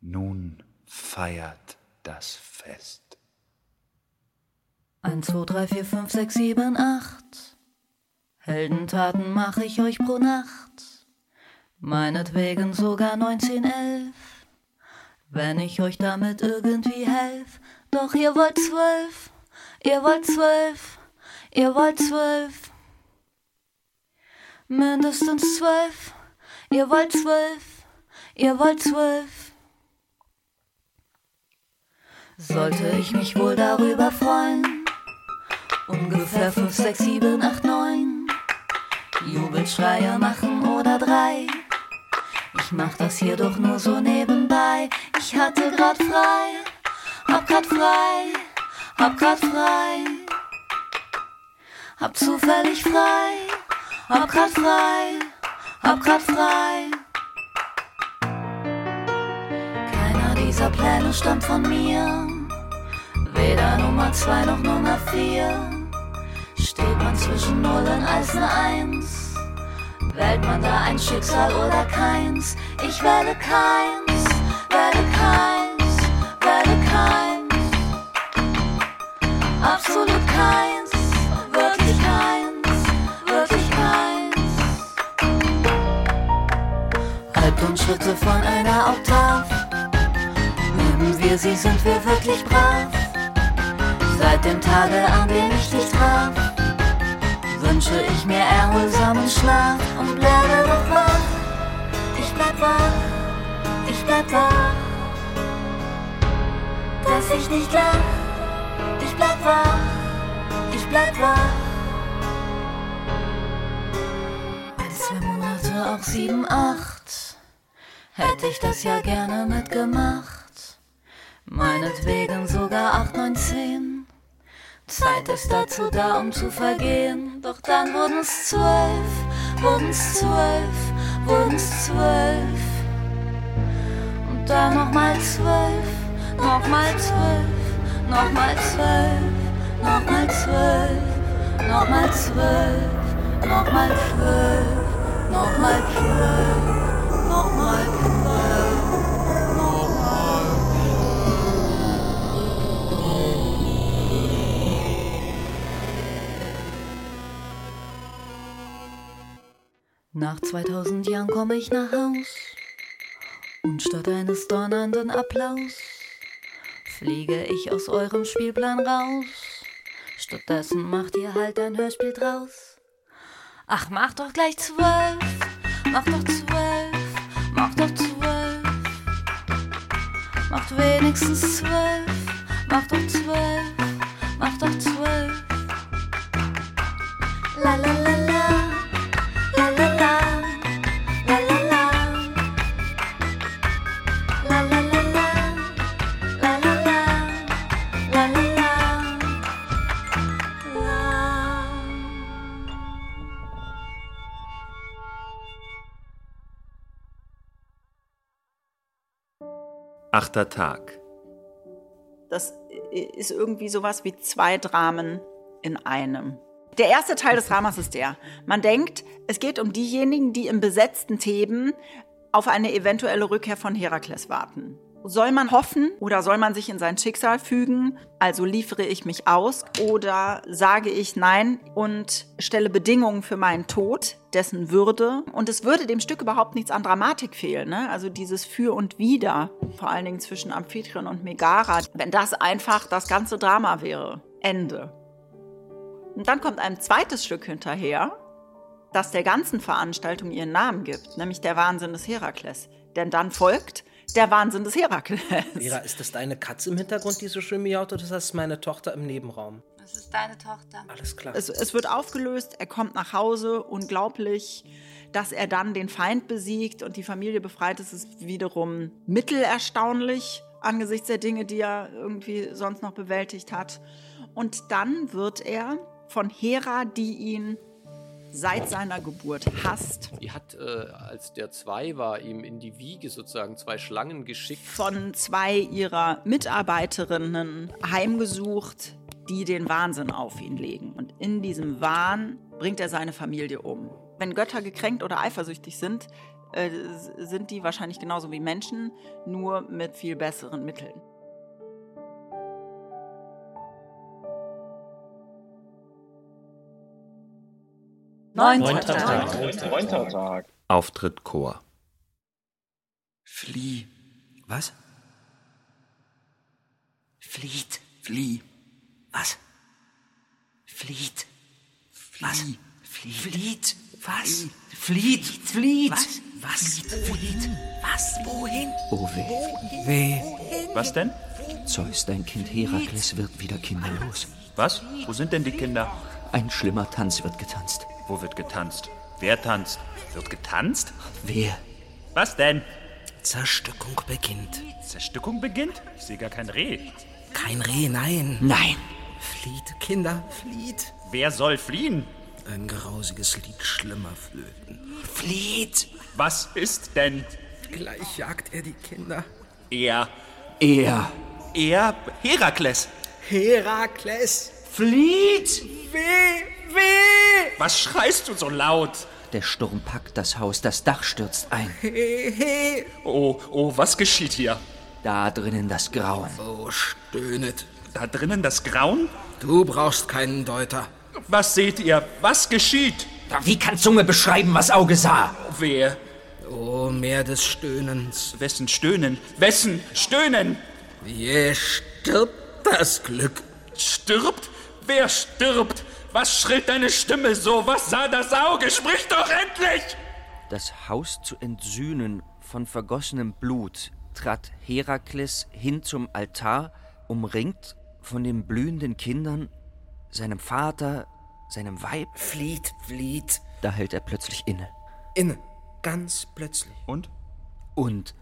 Nun feiert das Fest. 1, 2, 3, 4, 5, 6, 7, 8. Heldentaten mach ich euch pro Nacht. Meinetwegen sogar 19, 11. Wenn ich euch damit irgendwie helf. Doch ihr wollt zwölf, ihr wollt zwölf, ihr wollt zwölf. Mindestens zwölf, ihr wollt zwölf, ihr wollt zwölf. Sollte ich mich wohl darüber freuen? Ungefähr fünf, sechs, sieben, acht, neun. Jubelschreie machen oder drei. Ich mach das hier doch nur so nebenbei. Ich hatte grad frei, hab grad frei, hab grad frei. Hab zufällig frei, hab grad frei, hab grad frei. Keiner dieser Pläne stammt von mir. Weder Nummer zwei noch Nummer vier. Steht man zwischen Null und als ne Eins. Wählt man da ein Schicksal oder keins? Ich wähle keins, wähle keins, wähle keins. Absolut keins, wirklich keins, wirklich keins. Schritte von einer Oktav. Üben wir sie, sind wir wirklich brav. Seit dem Tage, an dem ich dich traf, wünsche ich mir erholsamen Schlaf und bleibe doch wach. Ich bleib wach, ich bleib wach. Dass ich nicht lach, ich bleib wach, ich bleib wach. Zwei Monate, auch sieben, acht, hätte ich das ja gerne mitgemacht. Meinetwegen sogar acht, neun, zehn. Zeit ist dazu da, um zu vergehen. Doch dann wurden es zwölf, wurden es zwölf, wurden es zwölf. Und dann nochmal zwölf, nochmal zwölf, nochmal zwölf, nochmal zwölf, nochmal zwölf, nochmal zwölf, nochmal zwölf, Nach 2000 Jahren komme ich nach Haus und statt eines donnernden Applaus fliege ich aus eurem Spielplan raus. Stattdessen macht ihr halt ein Hörspiel draus. Ach, mach doch gleich zwölf, mach doch zwölf, mach doch zwölf, macht wenigstens zwölf, mach doch zwölf, mach doch zwölf. La la la la. Achter Tag. Das ist irgendwie sowas wie zwei Dramen in einem. Der erste Teil des Dramas ist der. Man denkt, es geht um diejenigen, die im besetzten Theben auf eine eventuelle Rückkehr von Herakles warten. Soll man hoffen oder soll man sich in sein Schicksal fügen? Also liefere ich mich aus oder sage ich nein und stelle Bedingungen für meinen Tod, dessen Würde. Und es würde dem Stück überhaupt nichts an Dramatik fehlen. Ne? Also dieses Für und Wider, vor allen Dingen zwischen Amphitryon und Megara. Wenn das einfach das ganze Drama wäre. Ende. Und dann kommt ein zweites Stück hinterher, das der ganzen Veranstaltung ihren Namen gibt, nämlich der Wahnsinn des Herakles. Denn dann folgt der Wahnsinn des Herakles. Vera, ist das deine Katze im Hintergrund, die so schön miaut, oder ist das meine Tochter im Nebenraum? Das ist deine Tochter. Alles klar. Es, es wird aufgelöst, er kommt nach Hause, unglaublich, dass er dann den Feind besiegt und die Familie befreit. Es ist wiederum mittelerstaunlich angesichts der Dinge, die er irgendwie sonst noch bewältigt hat. Und dann wird er von Hera, die ihn seit seiner Geburt hasst, Die hat, äh, als der zwei war, ihm in die Wiege sozusagen zwei Schlangen geschickt. von zwei ihrer Mitarbeiterinnen heimgesucht, die den Wahnsinn auf ihn legen. Und in diesem Wahn bringt er seine Familie um. Wenn Götter gekränkt oder eifersüchtig sind, äh, sind die wahrscheinlich genauso wie Menschen, nur mit viel besseren Mitteln. Neunter Tag. Neunter Tag. Auftritt Chor. Flieh. Was? Flieht. Flieh. Was? Flieht. Was? Flieht. Flieht. Was? Flieht. Flieht. Was? Was? Flieht. Was? Wohin? Oh weh. Weh. Was denn? Zeus, dein Kind Herakles wird wieder kinderlos. Was? Wo sind denn die Kinder? Ein schlimmer Tanz wird getanzt. Wo wird getanzt? Wer tanzt? Wird getanzt? Wer? Was denn? Zerstückung beginnt. Zerstückung beginnt? Ich sehe gar kein Reh. Kein Reh, nein. Nein. Flieht, Kinder, flieht. Wer soll fliehen? Ein grausiges Lied schlimmer Flöten. Flieht. Was ist denn? Gleich jagt er die Kinder. Er. Er. Er? Herakles. Herakles. Flieht. Weh, weh. Was schreist du so laut? Der Sturm packt das Haus, das Dach stürzt ein. He, he. Oh, oh, was geschieht hier? Da drinnen das Grauen. Oh, stöhnet. Da drinnen das Grauen? Du brauchst keinen Deuter. Was seht ihr? Was geschieht? Wie kann Zunge beschreiben, was Auge sah? Wer? Oh, Oh, mehr des Stöhnens. Wessen Stöhnen? Wessen Stöhnen? Je stirbt das Glück. Stirbt? Wer stirbt? Was schrillt deine Stimme so? Was sah das Auge? Sprich doch endlich! Das Haus zu entsühnen von vergossenem Blut trat Herakles hin zum Altar, umringt von den blühenden Kindern, seinem Vater, seinem Weib. Flieht, flieht. Da hält er plötzlich inne. Inne. Ganz plötzlich. Und? Und?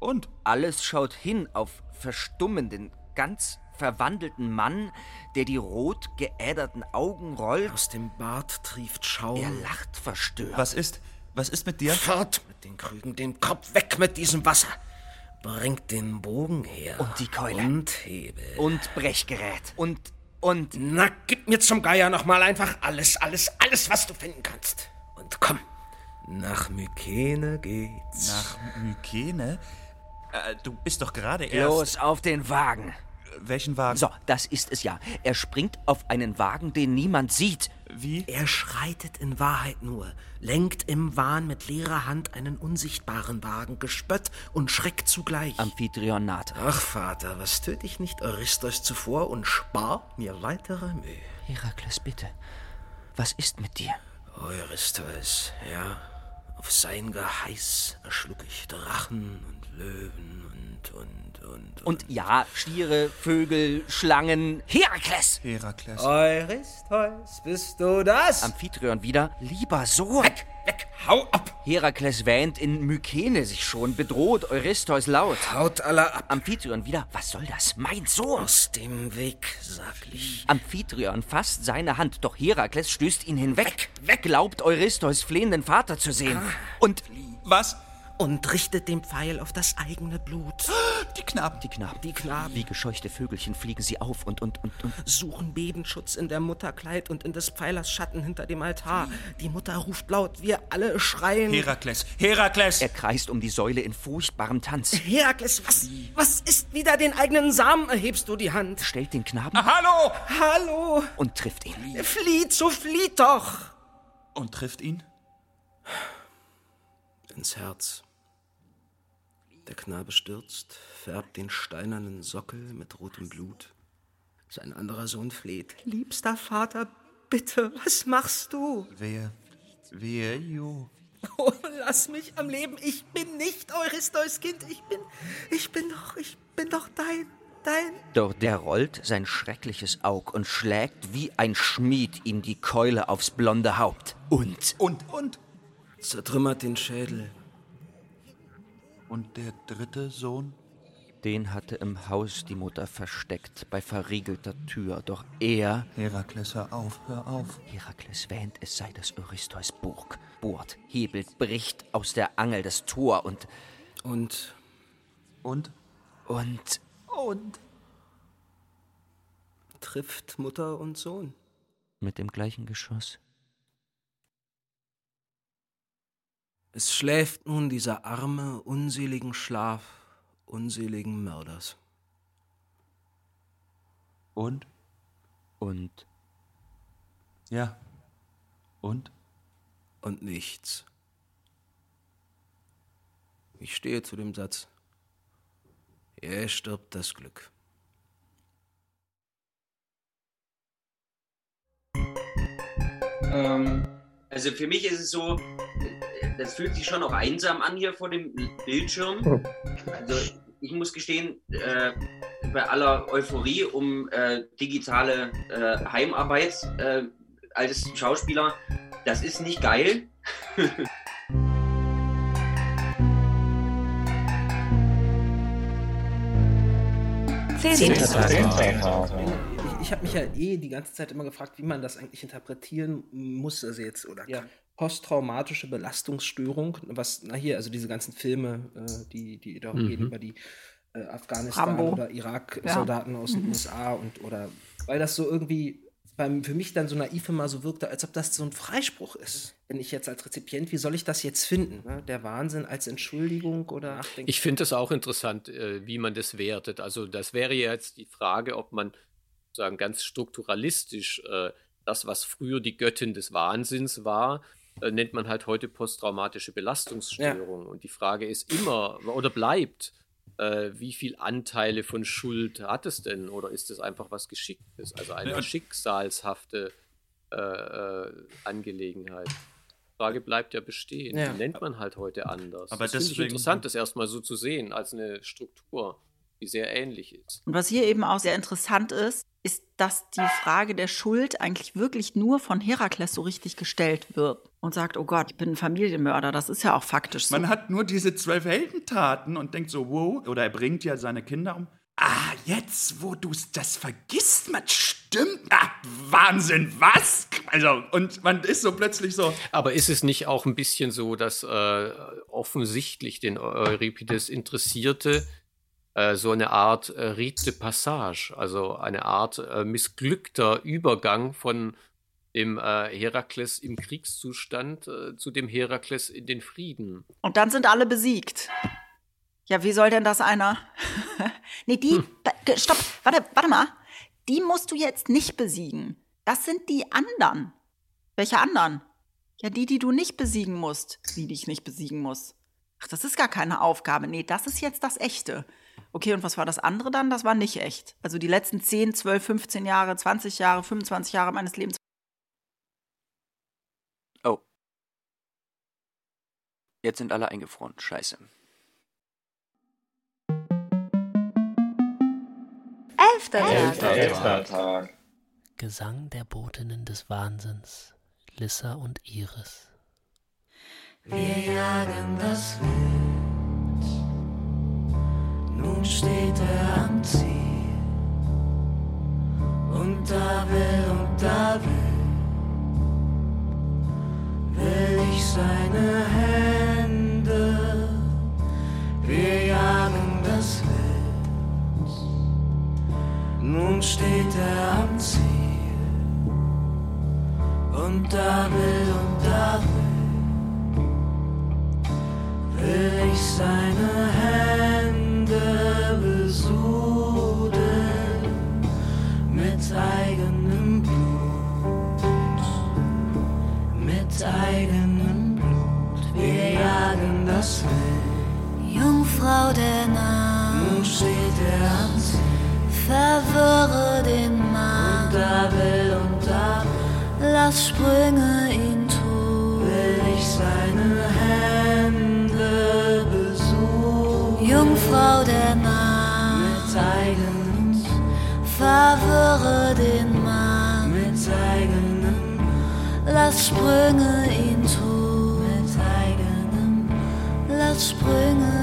Und? Alles schaut hin auf verstummenden, ganz verwandelten Mann, der die rot geäderten Augen rollt. Aus dem Bart trieft Schaum. Er lacht verstört. Was ist? Was ist mit dir? Fort mit den Krügen, den Kopf weg mit diesem Wasser. Bringt den Bogen her. Und die Keule. Und Hebel. Und Brechgerät. Und, und... Na, gib mir zum Geier noch mal einfach alles, alles, alles, was du finden kannst. Und komm, nach Mykene geht's. Nach Mykene? Äh, du bist doch gerade erst... Los auf den Wagen. Welchen Wagen? So, das ist es ja. Er springt auf einen Wagen, den niemand sieht. Wie? Er schreitet in Wahrheit nur, lenkt im Wahn mit leerer Hand einen unsichtbaren Wagen, Gespött und Schreck zugleich. Amphitryon naht. Ach, Vater, was töte ich nicht Eurystheus zuvor und spar mir weitere Mühe? Herakles, bitte. Was ist mit dir? Eurystheus, ja. Auf sein Geheiß erschlug ich Drachen und Löwen und, und, und, und. Und ja, Stiere, Vögel, Schlangen. Herakles! Herakles. Eurystheus, bist du das? Amphitryon wieder. Lieber so. Weg, weg, hau ab! Herakles wähnt in Mykene sich schon, bedroht Eurystheus laut. Haut alle ab. Amphitryon wieder. Was soll das? Mein Sohn! Aus dem Weg, saglich. Amphitryon fasst seine Hand, doch Herakles stößt ihn hinweg. Weg, Glaubt Eurystheus flehenden Vater zu sehen. Und Was? Und richtet den Pfeil auf das eigene Blut. Die Knaben. die Knaben. Die Knaben Wie gescheuchte Vögelchen fliegen sie auf und und und und. suchen Bebenschutz in der Mutterkleid und in des Pfeilers Schatten hinter dem Altar. Die Mutter ruft laut, wir alle schreien. Herakles. Herakles! Er kreist um die Säule in furchtbarem Tanz. Herakles, was, was ist wieder den eigenen Samen? Erhebst du die Hand? Stellt den Knaben Ah, hallo! Hallo! und trifft ihn. Flieht, so flieht doch! Und trifft ihn? Ins Herz. Der Knabe stürzt, färbt den steinernen Sockel mit rotem Blut. Sein anderer Sohn fleht. Liebster Vater, bitte, was machst du? Wer? Wer, you? Oh, lass mich am Leben. Ich bin nicht Eurystheus Kind. Ich bin, ich bin doch, ich bin doch dein, dein. Doch der rollt sein schreckliches Aug und schlägt wie ein Schmied ihm die Keule aufs blonde Haupt. Und Und, und? Zertrümmert den Schädel. Und der dritte Sohn? den hatte im Haus die Mutter versteckt, bei verriegelter Tür. Doch er, Herakles, hör auf, hör auf. Herakles wähnt, es sei des Eurystheus Burg, bohrt, hebelt, bricht aus der Angel das Tor und, Und Und? und, Und? trifft Mutter und Sohn. mit dem gleichen Geschoss. Es schläft nun dieser arme, unseligen Schlaf unseligen Mörders. Und? Und Ja. Und? Und nichts. Ich stehe zu dem Satz. Er stirbt das Glück. Ähm, Also für mich ist es so, das fühlt sich schon auch einsam an hier vor dem Bildschirm. Also ich muss gestehen, äh, bei aller Euphorie um äh, digitale äh, Heimarbeit äh, als Schauspieler, das ist nicht geil. Zehnter Tag. Ich, habe mich ja eh die ganze Zeit immer gefragt, wie man das eigentlich interpretieren muss, also jetzt, oder Ja. posttraumatische Belastungsstörung, was, na hier, also diese ganzen Filme, äh, die, die darum Mhm. gehen, über die äh, Afghanistan Rambo. oder Ja. Irak-Soldaten aus den Mhm. USA und oder weil das so irgendwie beim, für mich dann so naiv immer so wirkte, als ob das so ein Freispruch ist. Wenn ich jetzt als Rezipient, wie soll ich das jetzt finden? Ne? Der Wahnsinn als Entschuldigung oder Nachdenken? Ich finde es auch interessant, äh, wie man das wertet. Also das wäre jetzt die Frage, ob man sagen ganz strukturalistisch äh, das, was früher die Göttin des Wahnsinns war, äh, nennt man halt heute posttraumatische Belastungsstörung. Und die Frage ist immer oder bleibt, äh, wie viel Anteile von Schuld hat es denn? Oder ist es einfach was Geschicktes? Also eine Ja. schicksalshafte äh, äh, Angelegenheit. Die Frage bleibt ja bestehen. Ja. Die nennt man halt heute anders. Aber das finde ich deswegen- interessant, das erstmal so zu sehen, als eine Struktur, die sehr ähnlich ist. Und was hier eben auch sehr interessant ist, ist, dass die Frage der Schuld eigentlich wirklich nur von Herakles so richtig gestellt wird und sagt, oh Gott, ich bin ein Familienmörder. Das ist ja auch faktisch so. Man hat nur diese zwölf Heldentaten und denkt so, wow. Oder er bringt ja seine Kinder um. Ah, jetzt, wo du das vergisst, man stimmt. Ah, Wahnsinn, was? Also, und man ist so plötzlich so. Aber ist es nicht auch ein bisschen so, dass äh, offensichtlich den Euripides interessierte, so eine Art äh, Rite de Passage, also eine Art äh, missglückter Übergang von dem äh, Herakles im Kriegszustand äh, zu dem Herakles in den Frieden? Und dann sind alle besiegt. Ja, wie soll denn das einer? nee, die. da- ge- Stopp, warte, warte mal. Die musst du jetzt nicht besiegen. Das sind die anderen. Welche anderen? Ja, die, die du nicht besiegen musst. Wie die ich nicht besiegen muss. Ach, das ist gar keine Aufgabe. Nee, das ist jetzt das Echte. Okay, und was war das andere dann? Das war nicht echt. Also die letzten 10, 12, 15 Jahre, 20 Jahre, 25 Jahre meines Lebens. Oh. Jetzt sind alle eingefroren. Scheiße. Elfter Tag. Elfter Tag. Gesang der Botinnen des Wahnsinns, Lissa und Iris. Wir jagen das Wild, nun steht er am Ziel. Und da will, und da will, will ich seine Hände. Wir jagen das Wild, nun steht er am Ziel. Und da will, Am Ziel. verwirre den Mann. Und da will, und da Lass Sprünge ihn tun. will ich seine Hände besuchen. Jungfrau der Nacht, Mit verwirre den Mann. mit eigenem, Lass Sprünge ihn tun. mit eigenem, Lass Sprünge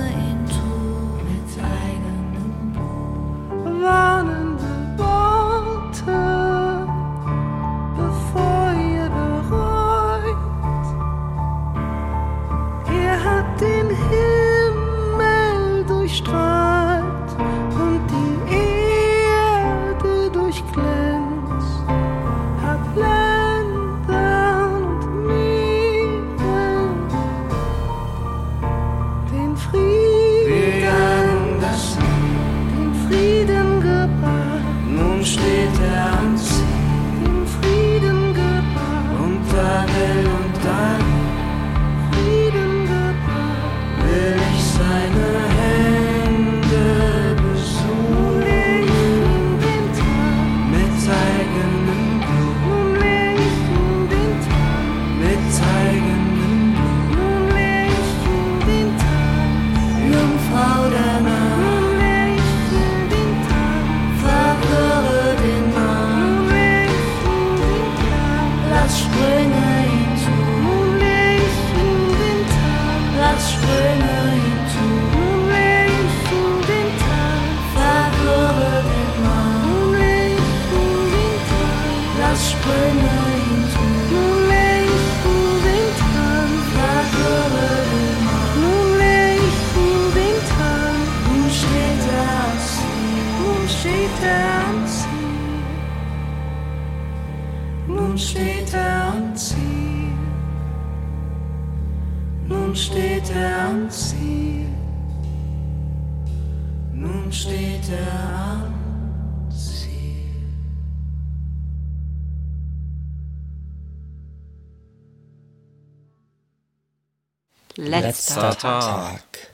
Tag.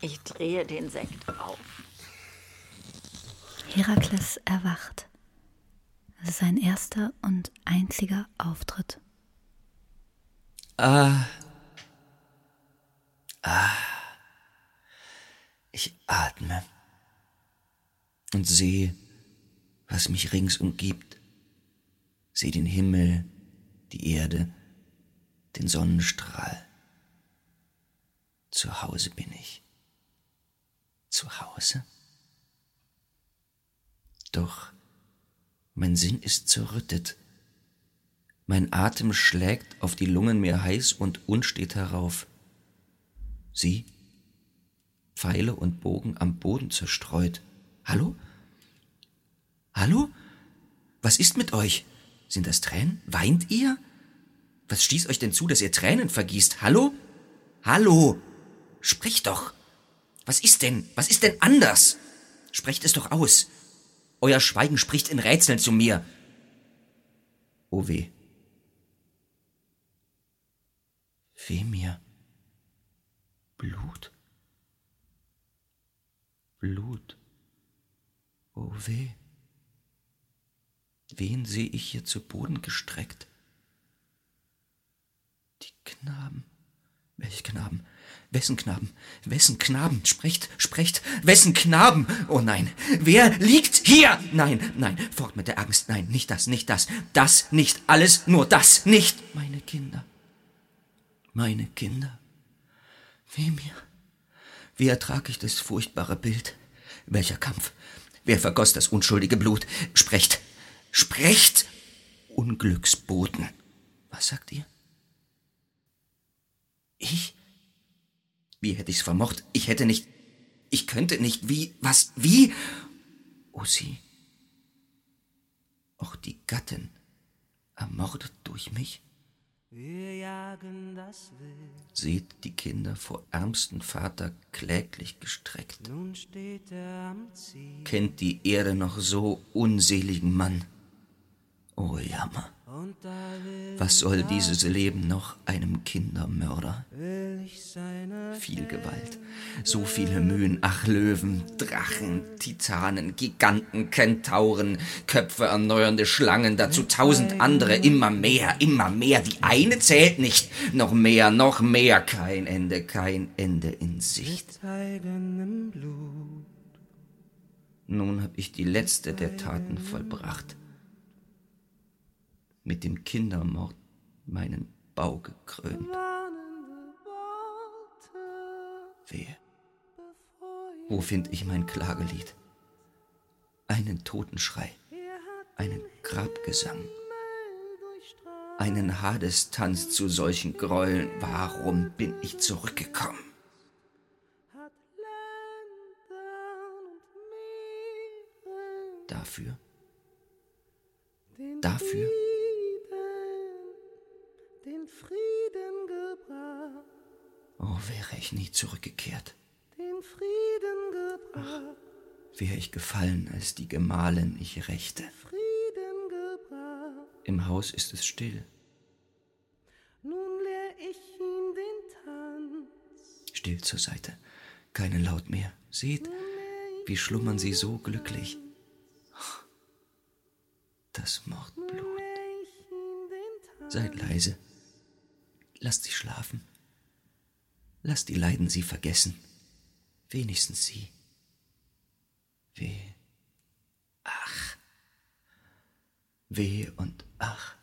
Ich drehe den Sekt auf. Herakles erwacht. Es ist sein erster und einziger Auftritt. Ah. Ah. Ich atme und sehe, was mich rings umgibt. Sehe den Himmel, die Erde, den Sonnenstrahl. Zu Hause bin ich. Zu Hause? Doch mein Sinn ist zerrüttet. Mein Atem schlägt auf die Lungen mir heiß und unstet herauf. Sie, Pfeile und Bogen am Boden zerstreut. Hallo? Hallo? Was ist mit euch? Sind das Tränen? Weint ihr? Was stieß euch denn zu, dass ihr Tränen vergießt? Hallo? Hallo? Sprecht doch. Was ist denn? Was ist denn anders? Sprecht es doch aus. Euer Schweigen spricht in Rätseln zu mir. Oh weh. Weh mir. Blut. Blut. Oh weh. Wen sehe ich hier zu Boden gestreckt? Die Knaben. Welche Knaben? Wessen Knaben? Wessen Knaben? Sprecht, sprecht. Wessen Knaben? Oh nein. Wer liegt hier? Nein, nein. Fort mit der Angst. Nein, nicht das, nicht das. Das nicht. Alles, nur das nicht. Meine Kinder. Meine Kinder. Weh mir. Wie ertrag ich das furchtbare Bild? Welcher Kampf? Wer vergoss das unschuldige Blut? Sprecht. Sprecht. Unglücksboten. Was sagt ihr? Ich? Wie hätte ich's vermocht? Ich hätte nicht. Ich könnte nicht. Wie? Was? Wie? Oh, sie. Auch die Gattin. Ermordet durch mich? Seht die Kinder vor ärmsten Vater kläglich gestreckt. Kennt die Erde noch so unseligen Mann? Oh Jammer. Was soll dieses Leben noch einem Kindermörder? Viel Gewalt, so viele Mühen, ach Löwen, Drachen, Titanen, Giganten, Kentauren, Köpfe erneuernde Schlangen, dazu tausend andere, immer mehr, immer mehr, die eine zählt nicht, noch mehr, noch mehr, kein Ende, kein Ende in Sicht. Nun hab ich die letzte der Taten vollbracht, mit dem Kindermord meinen Bau gekrönt. Wehe. Wo find ich mein Klagelied? Einen Totenschrei, einen Grabgesang, einen Hadestanz zu solchen Gräueln. Warum bin ich zurückgekommen? Dafür? Dafür? Den Frieden gebracht. Oh, wäre ich nie zurückgekehrt. Den Frieden gebracht. Wäre ich gefallen, als die Gemahlin ich rächte. Frieden gebracht. Im Haus ist es still. Nun lehr ich ihm den Tanz. Still zur Seite. Keine Laut mehr. Seht, wie schlummern sie so glücklich. Das Mordblut. Seid leise. Lasst sie schlafen. Lasst die Leiden sie vergessen. Wenigstens sie. Weh. Ach. Weh und ach.